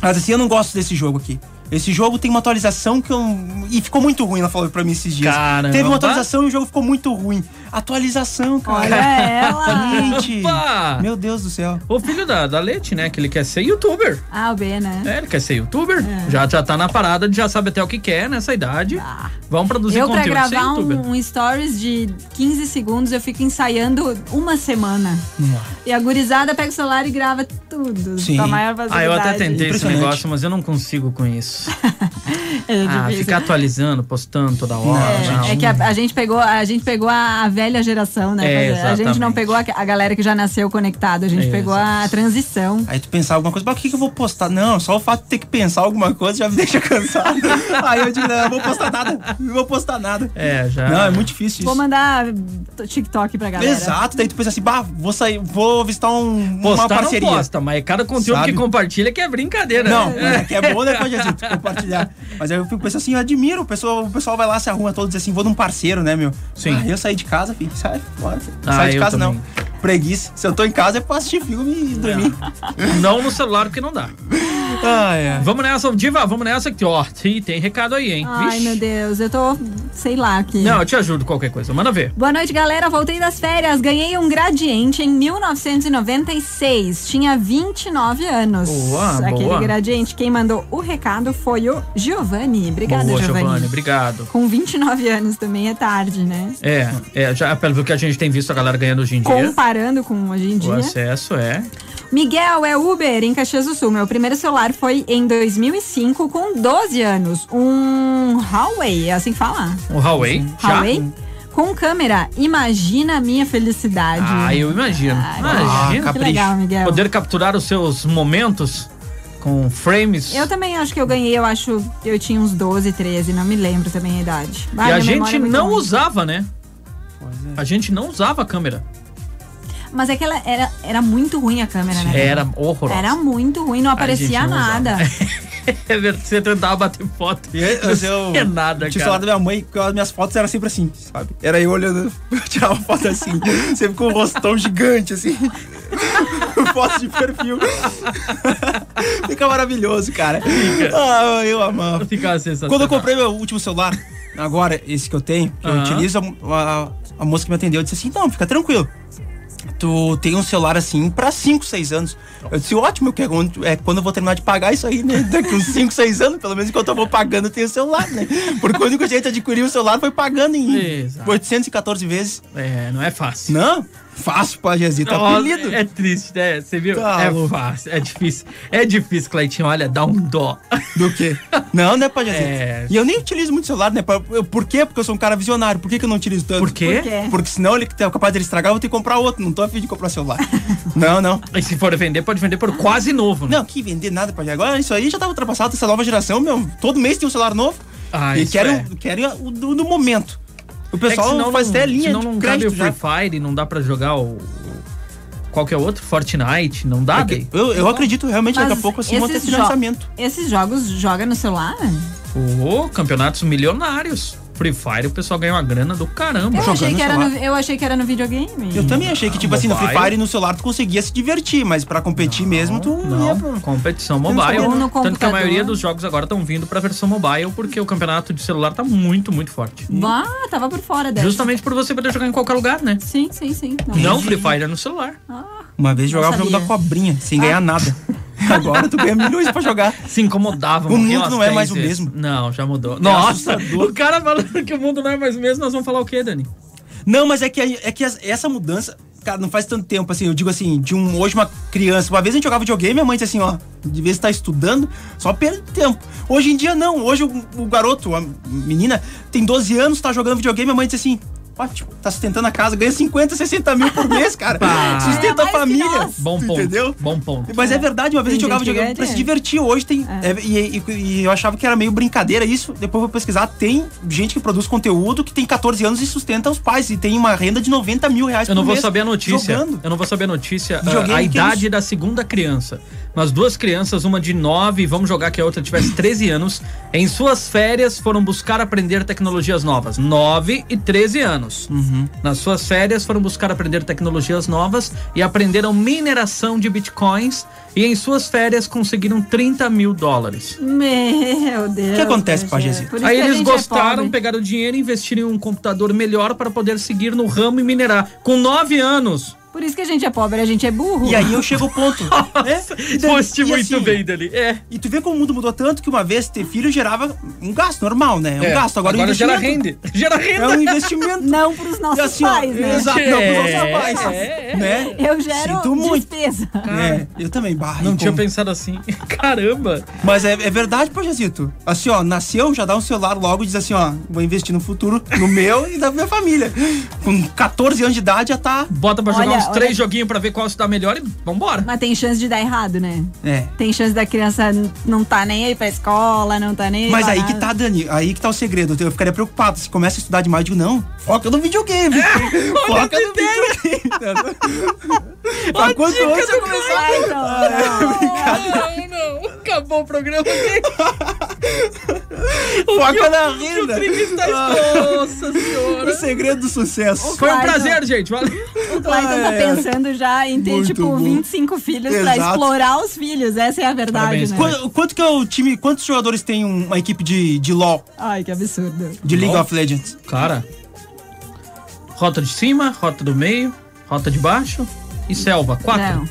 ela diz assim: eu não gosto desse jogo aqui. Esse jogo tem uma atualização que eu. E ficou muito ruim, ela falou pra mim esses dias. Caramba. Teve uma atualização e o jogo ficou muito ruim. Atualização, cara. Olha ela. Gente! Opa! Meu Deus do céu. O filho da, da Leti, né? Que ele quer ser youtuber. A ou B, né? É, ele quer ser youtuber. Já, já tá na parada, já sabe até o que quer nessa idade. Vamos produzir Eu, pra conteúdo de ser gravar um, um stories de 15 segundos, eu fico ensaiando uma semana. E a gurizada pega o celular e grava tudo. Sim. Com a maior Ah, eu facilidade. até tentei esse negócio, mas eu não consigo com isso. É Ah, ficar atualizando, postando toda hora. É, não. é que a, a gente pegou, a gente pegou a, a velha geração, né? É, a gente não exatamente. pegou a, a galera que já nasceu conectada, a gente É, pegou a transição. Aí tu pensar alguma coisa, mas o que, que eu vou postar? Não, só o fato de ter que pensar alguma coisa já me deixa cansado. Aí eu digo, não, eu vou postar nada, não vou postar nada. É, já. Não, é muito difícil Vou isso. mandar TikTok pra galera. Exato, daí tu pensa assim, bah, vou sair, vou visitar um, uma Postar parceria. não posta, mas cada conteúdo Sabe? que compartilha que é brincadeira. Não, né? é que é bom depois de assim, tu compartilhar. Mas aí eu fico pensando assim, eu admiro, o pessoal, o pessoal vai lá, se arruma todo, diz assim, vou num parceiro, né, meu? Sim. Ah, eu saí de casa, filho, sai fora. Ah, sai de casa também. não. Preguiça. Se eu tô em casa é pra assistir filme e dormir. Não no celular, porque não dá. Ai, ai. Vamos nessa, Diva, vamos nessa que, ó, tem, tem recado aí, hein? Ai, Vixe. meu Deus, eu tô, sei lá, aqui. Não, eu te ajudo qualquer coisa, manda ver. Boa noite, galera. Voltei das férias. Ganhei um gradiente em 1996. Tinha 29 anos. Boa, Aquele boa. gradiente. Quem mandou o recado foi o Giovanni. Obrigada, Boa, Giovanni. Giovanni, obrigado. Com 29 anos também é tarde, né? É, é, já pelo que a gente tem visto a galera ganhando hoje em dia. Comparando com hoje em O dia. acesso é. Miguel é Uber em Caxias do Sul. Meu primeiro celular foi em 2005 com 12 anos. Um Huawei, é assim que fala? O Huawei. Huawei? Com câmera. Imagina a minha felicidade. Ah, eu imagino. Ai, Imagina. que legal, Miguel. Poder capturar os seus momentos com frames. Eu também acho que eu ganhei, eu acho, eu tinha uns 12, 13, não me lembro também a idade. E Ai, a gente é não ruim. usava, né? é. A gente não usava a câmera. Mas é que ela era, era muito ruim a câmera, né? Era horrorosa. Era muito ruim, não aparecia não nada. É verdade, Você tentava bater foto. E eu, Não eu, é nada, tinha o cara. celular da minha mãe, porque as minhas fotos eram sempre assim, sabe? Era eu olhando, eu tirava foto assim, sempre com um rostão gigante, assim. foto de perfil. Fica maravilhoso, cara. Ah, eu amava. Ficava sensacional. Quando eu comprei meu último celular, agora, esse que eu tenho, que eu Aham. utilizo, a, a, a moça que me atendeu disse assim: não, fica tranquilo. Tu tem um celular assim pra 5, 6 anos. Eu disse, ótimo, eu quero, é quando eu vou terminar de pagar isso aí, né? Daqui uns 5, 6 anos, pelo menos enquanto eu vou pagando, eu tenho o celular, né? Porque o único jeito de adquirir o celular foi pagando em Exato. 814 vezes. É, não é fácil. Não, fácil pra Jezito, Nossa, apelido. É triste, né? Você viu? Tá é louco. fácil, é difícil. É difícil, Cleitinho. Olha, dá um dó. Do quê? Não, né, pra Jezito? É. E eu nem utilizo muito celular, né? Por quê? Porque eu sou um cara visionário. Por que, que eu não utilizo tanto? Por quê? Por quê? Porque senão ele é capaz dele estragar, eu vou ter que comprar outro. Não tô afim de comprar celular. não, não. E se for vender, pode vender por quase novo, né? Não, que vender nada pra agora. Isso aí já tá ultrapassado, essa nova geração, meu. Todo mês tem um celular novo. Ah, e isso querem, é. querem o do, do momento. O É pessoal senão faz não, até linha senão de não cabe crédito o já. Free Fire, não dá pra jogar o... Qual que é o outro? Fortnite, não dá, É eu, eu acredito realmente daqui a pouco assim vão ter esses jo- financiamento. Esses jogos joga no celular? Ô, campeonatos milionários. Free Fire, o pessoal ganha uma grana do caramba. Eu achei, que era no, eu achei que era no videogame. Eu também achei que, tipo assim, no Free. Fire no celular tu conseguia se divertir, mas pra competir mesmo tu Não, ia pra... competição não mobile. não. No Tanto que a maioria dos jogos agora estão vindo pra versão mobile, porque o campeonato de celular tá muito, muito forte. Ah, tava por fora dessa. Justamente por você poder jogar em qualquer lugar, né? Sim, sim, sim. Não Free Fire é no celular. Uma vez jogava o jogo da cobrinha, sem ganhar nada. Agora tu ganha milhões pra jogar. Se incomodava. O mundo não é 10 mais o vezes. mesmo. Não, já mudou. Nossa, assustador. o cara falando que o mundo não é mais o mesmo, nós vamos falar o quê, Dani? Não, mas é que, é que essa mudança, cara, não faz tanto tempo, assim, eu digo assim, de um hoje uma criança. Uma vez a gente jogava videogame, minha mãe disse assim, ó, de vez estar estudando, só perde tempo. Hoje em dia não, hoje o, o garoto, a menina, tem 12 anos, tá jogando videogame, minha mãe disse assim. Ótimo, tá sustentando a casa, ganha 50, 60 mil por mês, cara. Pá. Sustenta É, a família. Bom ponto. Entendeu? Bom ponto. Mas é verdade, uma vez a gente Tem jogava gente que videogame pra se divertir. Hoje tem. é, e, e- e eu achava que era meio brincadeira isso. Depois eu vou pesquisar. Tem gente que produz conteúdo que tem 14 anos e sustenta os pais. E tem uma renda de 90 mil reais Eu não por vou mês saber a notícia. Jogando. Eu não vou saber a notícia, ah, Videogame, a que idade da segunda criança. Mas duas crianças, uma de 9, vamos jogar que a outra tivesse 13 anos, em suas férias foram buscar aprender tecnologias novas. 9 e 13 anos. Uhum. Nas suas férias foram buscar aprender tecnologias novas e aprenderam mineração de bitcoins. E em suas férias conseguiram 30 mil dólares. Meu Deus. O que acontece, isso Aí eles é gostaram, pobre. pegaram o dinheiro e investiram em um computador melhor para poder seguir no ramo e minerar. Com 9 anos. Por isso que a gente é pobre, a gente é burro. E aí eu chego ao ponto. né? Daí- Foste e muito assim, bem dali. É. E tu vê como o mundo mudou tanto que uma vez ter filho gerava um gasto normal, né? Um é. gasto. Agora, o Agora gera investimento rende. Gera É renda. um investimento. Não pros nossos assim, pais, né? Exato, não pros nossos É, pais. é, né? Eu gero Sinto muito. despesa. É, eu também, barra. Não tinha como. pensado assim. Caramba. Mas é, é verdade, pô, Jazito. Assim, ó, nasceu, já dá um celular logo e diz assim, ó, vou investir no futuro, no meu e da minha família. Com 14 anos de idade já tá. Bota pra jogar Olha, uns olha- três joguinhos pra ver qual se dá melhor e vambora. Mas tem chance de dar errado, né? É. Tem chance da criança não tá nem aí pra escola, não tá nem aí Mas aí que nada. tá, Dani, aí que tá o segredo. Eu ficaria preocupado. Se começa a estudar demais, eu digo, não, foca no videogame. foca no videogame. pra quanto antes eu começar. Ah, então, não. Não, não. Acabou o programa aqui. Foca na O renda. Trig está... Nossa O senhora. segredo do sucesso. Foi um Clayton. prazer, gente. Valeu. O Clayton tá É. pensando já em ter, Muito tipo, bom. 25 filhos pra Exato. explorar os filhos. Essa é a verdade, Parabéns, né? Qu- Quanto que é o time, quantos jogadores tem um- uma equipe de, de LoL, Ai, que absurdo. de League LoL? of Legends? Cara, rota de cima, rota do meio, rota de baixo e selva. Quatro. Não,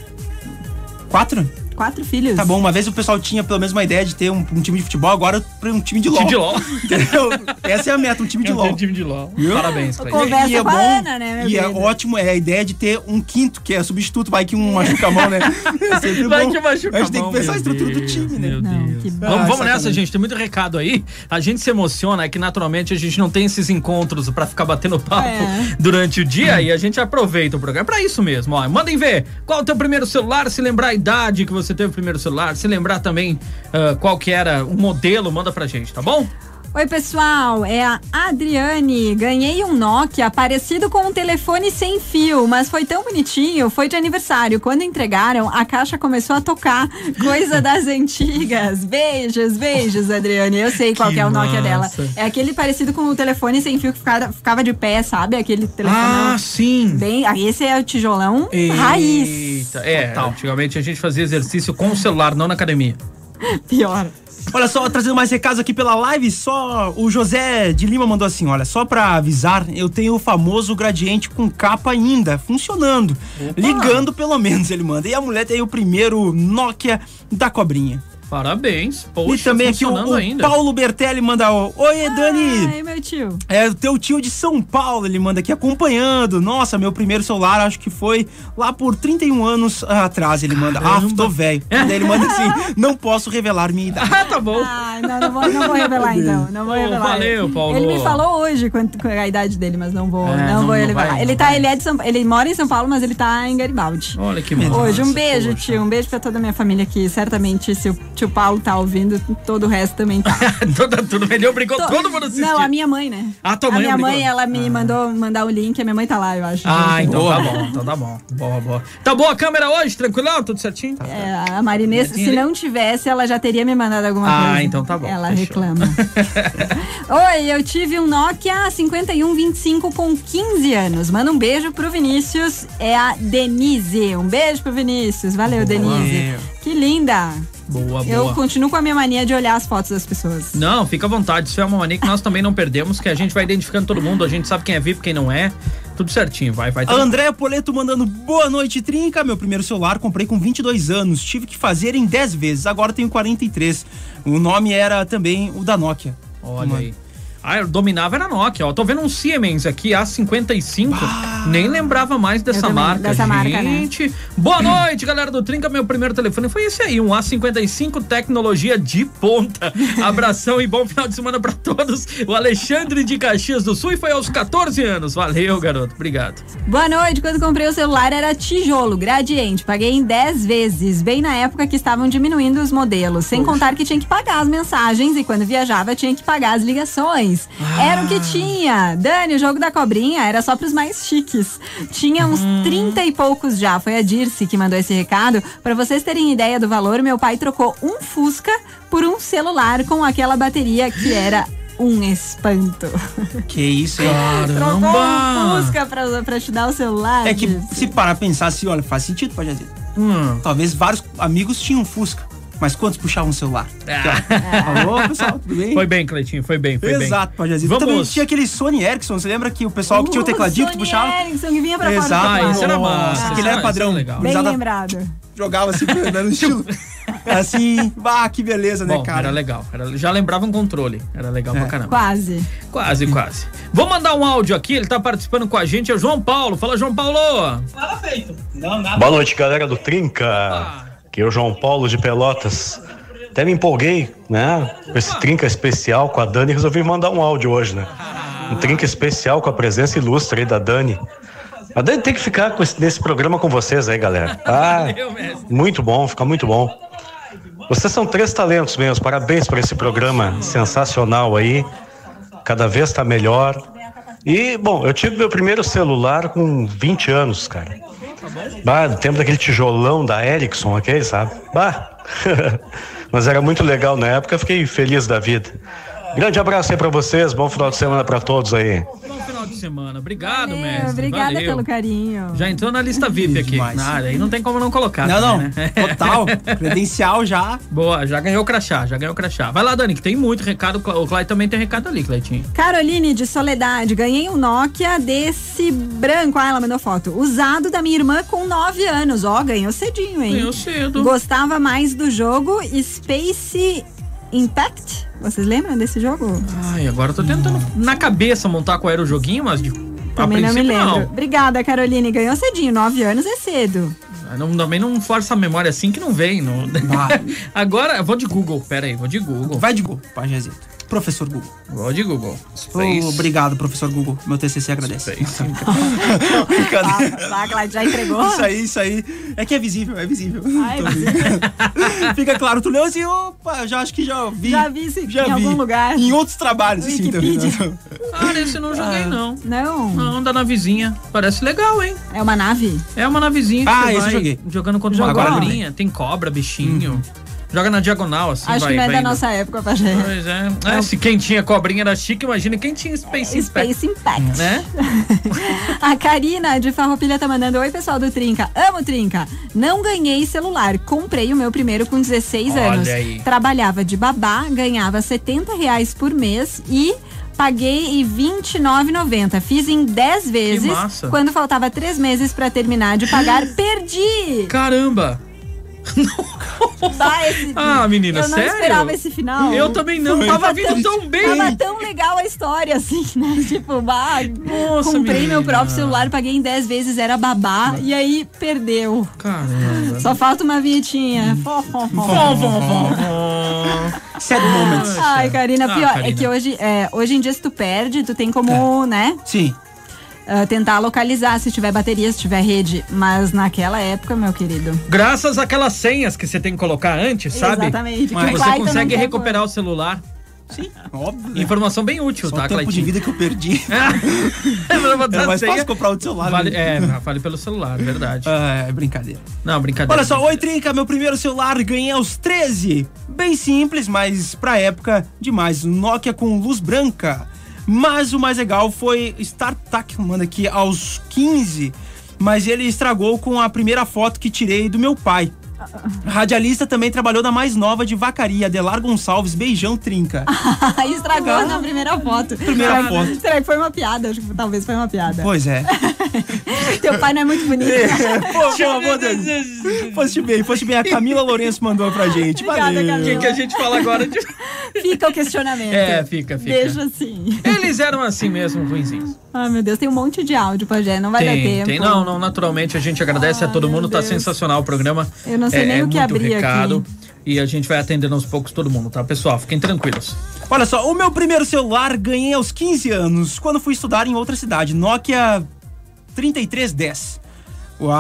Quatro? Quatro filhos. Tá bom, uma vez o pessoal tinha pelo menos uma ideia de ter um, um time de futebol, agora pra um time de LoL. Time de LOL. Entendeu? Essa é a meta, um time de Eu LoL. time de LOL. Viu? Parabéns. Conversa E é com a bom, Ana, né, meu E é querido? ótimo, é a ideia de ter um quinto, que é substituto, vai que um machuca a mão, né? É sempre Vai bom. que machuca A gente tem a que mão, pensar a estrutura do time, né? meu Não, Deus. que bom. Vamos, Ah, vamos nessa, gente. Tem muito recado aí. A gente se emociona, é que naturalmente a gente não tem esses encontros pra ficar batendo papo É. durante o dia e a gente aproveita o programa. É pra isso mesmo, ó. Mandem ver qual é o teu primeiro celular, se lembrar a idade que você teve o primeiro celular, se lembrar também ah, qual que era o modelo, manda pra gente, tá bom? Oi, pessoal, é a Adriane. Ganhei um Nokia parecido com um telefone sem fio, mas foi tão bonitinho, foi de aniversário. Quando entregaram, a caixa começou a tocar. Coisa das antigas. Beijos, beijos, Adriane. Eu sei qual Que é o Nokia massa. dela. É aquele parecido com o telefone sem fio que ficava, ficava de pé, sabe? Aquele telefone. Ah, sim. Bem, aí esse é o tijolão raiz. Eita, é, antigamente a gente fazia exercício com o celular, não na academia. Pior. Olha só, trazendo mais recados aqui pela live, só o José de Lima mandou assim, olha, só pra avisar, eu tenho o famoso gradiente com capa ainda, funcionando. Ligando pelo menos, ele manda. E a mulher tem o primeiro Nokia da cobrinha. Parabéns. Poxa, e também aqui o, o ainda. Paulo Bertelli manda, oi Dani, Ai, meu tio. é o teu tio de São Paulo, ele manda aqui acompanhando. Nossa, meu primeiro celular acho que foi lá por 31 anos atrás, ele manda. Ah, tô velho. Daí ele manda assim, não posso revelar minha idade. Ah, tá bom. Ai, não, não vou, não vou revelar então. Não vou Pô, revelar. valeu, Paulo. Ele me falou hoje quanto, é a idade dele, mas não vou, É, não, não- vou não revelar. vai, ele tá, vai. ele é de São ele mora em São Paulo, mas ele tá em Garibaldi. Olha que massa. Hoje, um beijo, poxa. tio. Um beijo pra toda a minha família aqui. Certamente, se o tio Paulo tá ouvindo, todo o resto também tá. Toda turma, ele obrigou To- todo mundo a assistir. Não, a minha mãe, né? Ah, tua A mãe minha obrigou? mãe, ela me mandou mandar o link. A minha mãe tá lá, eu acho. Ah, então tá bom, então tá bom. Boa, boa. Tá boa a câmera hoje? Tranquilão? Tudo certinho? É, a Marinês, se não tivesse, ela já teria me mandado alguma Ah, coisa. então tá bom, Ela fechou. reclama. Oi, eu tive um Nokia 5125 com 15 anos. Manda um beijo pro Vinícius. É a Denise. Um beijo pro Vinícius. Valeu, Denise. Que linda. Boa, Eu boa. continuo com a minha mania de olhar as fotos das pessoas. Não, fica à vontade. Isso é uma mania que nós também não perdemos, que a gente vai identificando todo mundo, a gente sabe quem é VIP, quem não é. Tudo certinho, vai, vai. A Andréa Poleto mandando boa noite, Trinca. Meu primeiro celular comprei com 22 anos. Tive que fazer em 10 vezes. Agora tenho 43. O nome era também o da Nokia. Olha aí. Ah, eu dominava era a Nokia, ó. Tô vendo um Siemens aqui, A55. Nem lembrava mais dessa também, marca, dessa marca, né? gente. Boa noite, galera do Trinca. Meu primeiro telefone foi esse aí, um A55 tecnologia de ponta. Abração e bom final de semana pra todos. O Alexandre de Caxias do Sul e foi aos 14 anos. Valeu, garoto. Obrigado. Boa noite. Quando comprei o celular era tijolo, gradiente. Paguei em 10 vezes, bem na época que estavam diminuindo os modelos. Sem contar que tinha que pagar as mensagens e quando viajava tinha que pagar as ligações. Era o que tinha. Dani, o jogo da cobrinha era só pros mais chiques. Tinha uns 30 e poucos já. Foi a Dirce que mandou esse recado. Pra vocês terem ideia do valor, meu pai trocou um Fusca por um celular com aquela bateria que era um espanto. Que isso, hein? Trocou um Caramba! Fusca pra, pra te dar o celular. É que se parar a pensar assim, olha, faz sentido, pode dizer. Hum. Talvez vários amigos tinham Fusca. Mas quantos puxavam o celular? Ah. Alô, pessoal, tudo bem? Foi bem, Cleitinho, foi bem, foi bem. Exato, Pajazito. Vamos. Também tinha aquele Sony Ericsson, você lembra que o pessoal que tinha o tecladinho que tu Sony puxava? Ericsson que vinha pra fora Exato. Ah, teclado. esse era massa. aquele era padrão. legal. Bem Usada- lembrado. Jogava assim, né, no estilo. Assim, bah, que beleza, né, Bom, cara? era legal. Era- já lembrava um controle. Era legal É. pra caramba. Quase. Quase, quase. Vou mandar um áudio aqui, ele tá participando com a gente, é o João Paulo. Fala, João Paulo! Boa noite, galera do Trinca. Aqui é o João Paulo de Pelotas. Até me empolguei, né? Com esse Trinca especial com a Dani. Resolvi mandar um áudio hoje, né? Um Trinca especial com a presença ilustre aí da Dani. A Dani tem que ficar com esse- nesse programa com vocês aí, galera. Ah, muito bom, fica muito bom. Vocês são três talentos mesmo. Parabéns por esse programa sensacional aí. Cada vez tá melhor. E, bom, eu tive meu primeiro celular com 20 anos, cara. Bah, tempo daquele tijolão da Ericsson, aquele, sabe? Bah. Mas era muito legal na época, fiquei feliz da vida. Grande abraço aí pra vocês, bom final de semana pra todos aí. Bom final de semana. Obrigado, É, mestre. obrigada Valeu. pelo carinho. Já entrou na lista VIP aqui. Demais. Na área, aí não tem como não colocar. Não, não. também, né? Total. Credencial já. Boa, já ganhou o crachá, já ganhou o crachá. Vai lá, Dani, que tem muito recado. O Clay também tem recado ali, Cleitinho. Caroline de Soledade, ganhei um Nokia desse branco. Ah, ela mandou foto. Usado da minha irmã com 9 anos. Ó, ganhou cedinho, hein? Ganhou cedo. Gostava mais do jogo Space Impact. Vocês lembram desse jogo? Ai, agora eu tô tentando na cabeça montar qual era o joguinho, mas de. Também não me lembro. Obrigada, Caroline. Ganhou cedinho. 9 anos é cedo. Não. Não, também não força a memória assim que não vem. Não. Agora, eu vou de Google. Pera aí, vou de Google. Vai de Google, Pajazito. Professor Google. Vou de Google. Oh, Space. obrigado, professor Google. Meu TCC agradece. Space. Brincadeira. Ah, Cláudio, já entregou? Isso aí, isso aí. É que é visível, é visível. Ai, Tô brincando. Fica claro, tu leu assim, opa, já acho que já vi. Já vi isso já em vi. algum lugar. Em outros trabalhos, assim, também. Wikipedia. Cara, esse eu não joguei, não. Não. Não, anda na vizinha. Parece legal, hein? É uma nave? É uma navezinha Ah, esse eu vai joguei. jogando contra uma cobrinha. Tem cobra, bichinho. Joga na diagonal, assim, Acho vai, que não é da indo. nossa época, Pajé. Pois é. É, Se quem tinha cobrinha era chique, imagina quem tinha Space, Impact, Space Impact. Né? A Karina de Farroupilha tá mandando Oi, pessoal do Trinca. Amo Trinca. Não ganhei celular. Comprei o meu primeiro com 16 Olha anos. aí. Trabalhava de babá, ganhava 70 reais por mês e paguei em R$29,90. Fiz em 10 vezes. Quando faltava 3 meses pra terminar de pagar, perdi. Caramba! Bah, esse- Ah, menina, Eu não sério? esperava esse final. Eu também não, tava vindo tão bem. Tava tão legal a história, assim, né? Tipo, bah, Nossa, comprei meu menina. próprio celular, paguei em 10 vezes, era babá, e aí perdeu. Caramba. Só falta uma vinhetinha. Fó, fó, fó. Sad moments. Ai, Karina, Ah, pior, é Karina. que hoje, é, hoje em dia se tu perde, tu tem como, né, Sim. Ah, tentar localizar se tiver bateria, se tiver rede. Mas naquela época, meu querido. Graças àquelas senhas que você tem que colocar antes, sabe? Exatamente. Mas o Você consegue recuperar o celular. Sim, óbvio. né? Informação bem útil, Só tá, o tempo de vida que eu perdi. Botar É mais fácil comprar outro celular. Vale, né? é, vale pelo celular, verdade. Ah, é brincadeira. Não, brincadeira. Olha só, oi Trinca, meu primeiro celular ganhei aos 13. Bem simples, mas pra época demais. Nokia com luz branca. Mas o mais legal foi StarTAC, manda aqui, aos 15. Mas ele estragou com a primeira foto que tirei do meu pai. Radialista também trabalhou na mais nova de Vacaria, Adelar Gonçalves, beijão Trinca. Estragou na primeira foto. Primeira será, foto. Será que foi uma piada? Acho que talvez foi uma piada. Pois é. Teu pai não é muito bonito. Pô, pô, pô, Deus. Foste bem, foste bem. A Camila Lourenço mandou pra gente. Obrigada, Valeu. O que, que a gente fala agora de... Fica o questionamento. É, fica, fica. Deixa assim. Eles eram assim mesmo, ruinzinhos. Ai, meu Deus, tem um monte de áudio, Pajé. Não vai dar Tem, tempo. tem. Não, não, naturalmente a gente agradece a Ai, todo mundo, tá Deus. sensacional o programa. Eu não sei é, nem é o que muito abrir recado. aqui. E a gente vai atendendo aos poucos todo mundo, tá? Pessoal, fiquem tranquilos. Olha só, o meu primeiro celular ganhei aos 15 anos, quando fui estudar em outra cidade, Nokia 3310.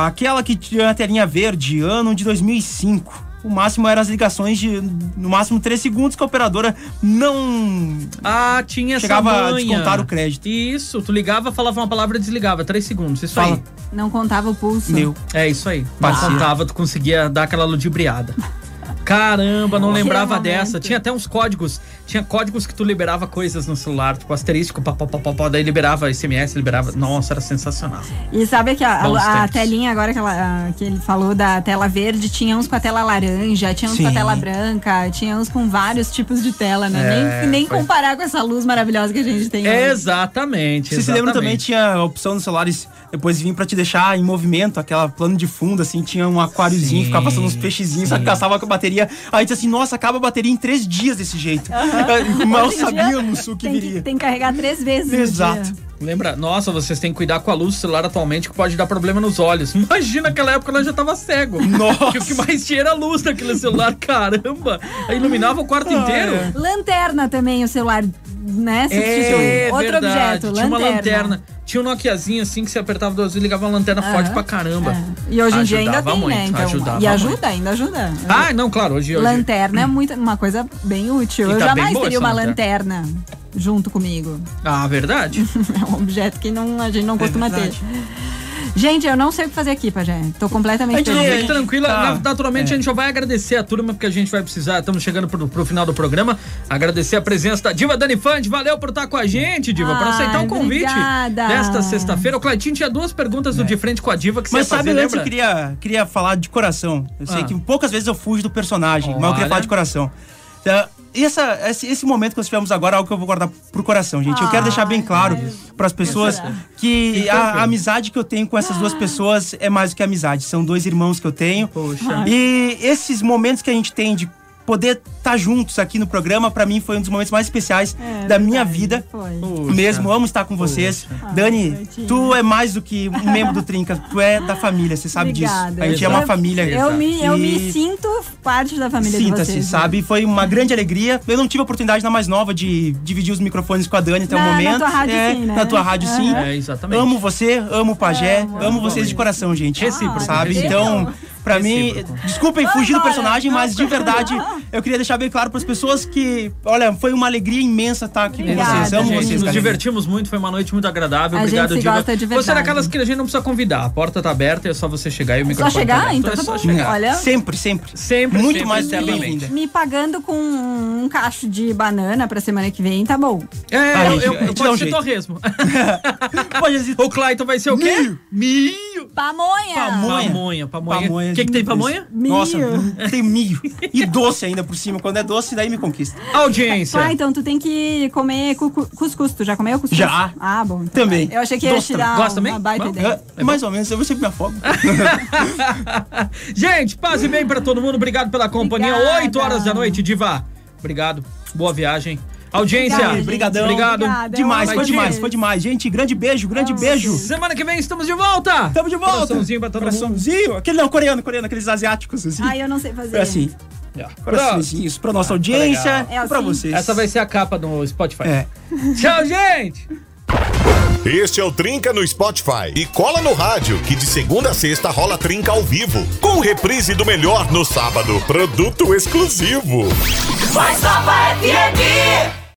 Aquela que tinha a telinha verde, ano de 2005. O máximo eram as ligações de, no máximo, 3 segundos que a operadora não Ah, tinha essa chegava a manha. descontar o crédito. Isso, tu ligava, falava uma palavra e desligava. Três segundos, isso Fala. aí. Não contava o pulso. Meu. É isso aí. Não contava, tu conseguia dar aquela ludibriada. Caramba, não lembrava dessa. Tinha até uns códigos. Tinha códigos que tu liberava coisas no celular, tipo asterístico, pá, pá, pá, pá, pá, daí liberava SMS, liberava. Nossa, era sensacional. E sabe que a, a- a telinha agora que, ela- que ele falou da tela verde, tinha uns com a tela laranja, tinha uns com a Sim. tela branca, tinha uns com vários tipos de tela, né? É, nem nem foi- comparar com essa luz maravilhosa que a gente tem. hoje. Exatamente. Vocês se lembram também, tinha a opção nos celulares depois vir pra te deixar em movimento, aquela plano de fundo, assim, tinha um aquáriozinho, Sim, ficava passando uns peixezinhos, só que gastava com a bateria. Aí disse assim, nossa, acaba a bateria em três dias desse jeito. Mal em dia, sabíamos o que tem viria. Que, tem que carregar três vezes. no Exato. Lembra? Nossa, vocês têm que cuidar com a luz do celular atualmente que pode dar problema nos olhos. Imagina aquela época ela já tava cego. Nossa. Que o que mais tinha era a luz daquele celular, caramba. Aí Iluminava o quarto inteiro. Lanterna também, o celular, né? É, Outro verdade. objeto, Tinha uma lanterna. lanterna. Tinha um Nokiazinho assim que você apertava duas vezes e ligava uma lanterna forte pra caramba. É. E hoje em dia ainda Ajudava tem, muito, né? Então, ajudava e ajuda, muito. ainda ajuda. Ah, não, claro, hoje hoje. Lanterna é muito, uma coisa bem útil. E Eu tá jamais teria uma lanterna. junto comigo. Ah, verdade. É um objeto que não, a gente não costuma ter. Gente, eu não sei o que fazer aqui, Pajé. Tô completamente Fique perdida. tranquila, tá. na- naturalmente É. a gente só vai agradecer a turma, porque a gente vai precisar, estamos chegando pro, pro final do programa, agradecer a presença da Diva Dani Fante, valeu por estar com a gente, Diva, por aceitar o convite obrigada. desta sexta-feira. O Claitinho tinha duas perguntas do De Frente com a Diva que Mas você ia sabe, fazer, antes eu queria, queria falar de coração. Eu sei Ah. que poucas vezes eu fujo do personagem, mas eu Olha. queria falar de coração. Essa, esse, esse momento que nós tivemos agora é algo que eu vou guardar pro coração, gente. Eu quero deixar bem claro para as pessoas que a, a amizade que eu tenho com essas duas pessoas é mais do que amizade. São dois irmãos que eu tenho. Poxa. E esses momentos que a gente tem de poder estar juntos aqui no programa, para mim foi um dos momentos mais especiais É, da minha verdade, vida. Foi. Poxa. Mesmo, amo estar com vocês. Dani, Claitinho. tu é mais do que um membro do Trinca, tu é da família, você sabe Obrigada. disso. A gente é Exato. uma família. Eu me, eu me sinto parte da família de Sinta-se, vocês. né? sabe? Foi uma grande alegria. Eu não tive a oportunidade na mais nova de dividir os microfones com a Dani até Na- o na momento. tua rádio é, sim, né? Na tua rádio sim. É, exatamente. Amo você, amo o Pajé, Amo, amo, amo vocês de coração, gente. Recíproco, Sabe? recíproco. Então, pra mim, desculpem fugir do personagem, mas de verdade, eu queria deixar bem claro pras pessoas que, olha, foi uma alegria imensa estar aqui com vocês. Amo gente. vocês, Nos divertimos muito, foi uma noite muito agradável. A Obrigado, gente gosta de Você é daquelas que a gente não precisa convidar. A porta tá aberta é só você chegar e o Só microfone tá chegar? Então é tá só bom. chegar. Olha, Sempre, sempre. Sempre, Muito sempre, mais eternamente. bem-vinda. me pagando com um cacho de banana pra semana que vem, tá bom. É, Ah, eu, eu, eu posso um ser torresmo. Pode o Clayton vai ser o quê? Milho. Milho. Pamonha! Pamonha. Pamonha, pamonha. O que, que tem de- pamonha? Nossa, Milho. tem milho. E doce ainda por cima. Quando é doce, daí me conquista. Audiência. Ah, então tu tem que comer cu- cu- cuscuz. Tu já comeu cuscuz? Já. Ah, bom. então Também. vai. Eu achei que ia te dar Gosta também? uma baita Bom. ideia. É, mais ou menos, eu sempre me afogo. Gente, paz e bem pra todo mundo. Obrigado pela companhia. Obrigada. 8 horas da noite, Diva. Obrigado. Boa viagem. Audiência. Obrigada, gente. Brigadão. Obrigado. Obrigada. demais, foi demais, foi demais. Gente, grande beijo, grande Amo beijo. Semana que vem estamos de volta. Tamo de volta. Coraçãozinho pra todo mundo. Coraçãozinho. Aquele não, coreano, coreano, aqueles asiáticos assim. Ai, eu não sei fazer. Foi assim. Coraçõezinhos pra nossa audiência É e pra assim? vocês. Essa vai ser a capa do Spotify. É. Tchau, gente. Este é o Trinca no Spotify. E cola no rádio, que de segunda a sexta rola Trinca ao vivo. Com reprise do melhor no sábado. Produto exclusivo. FM.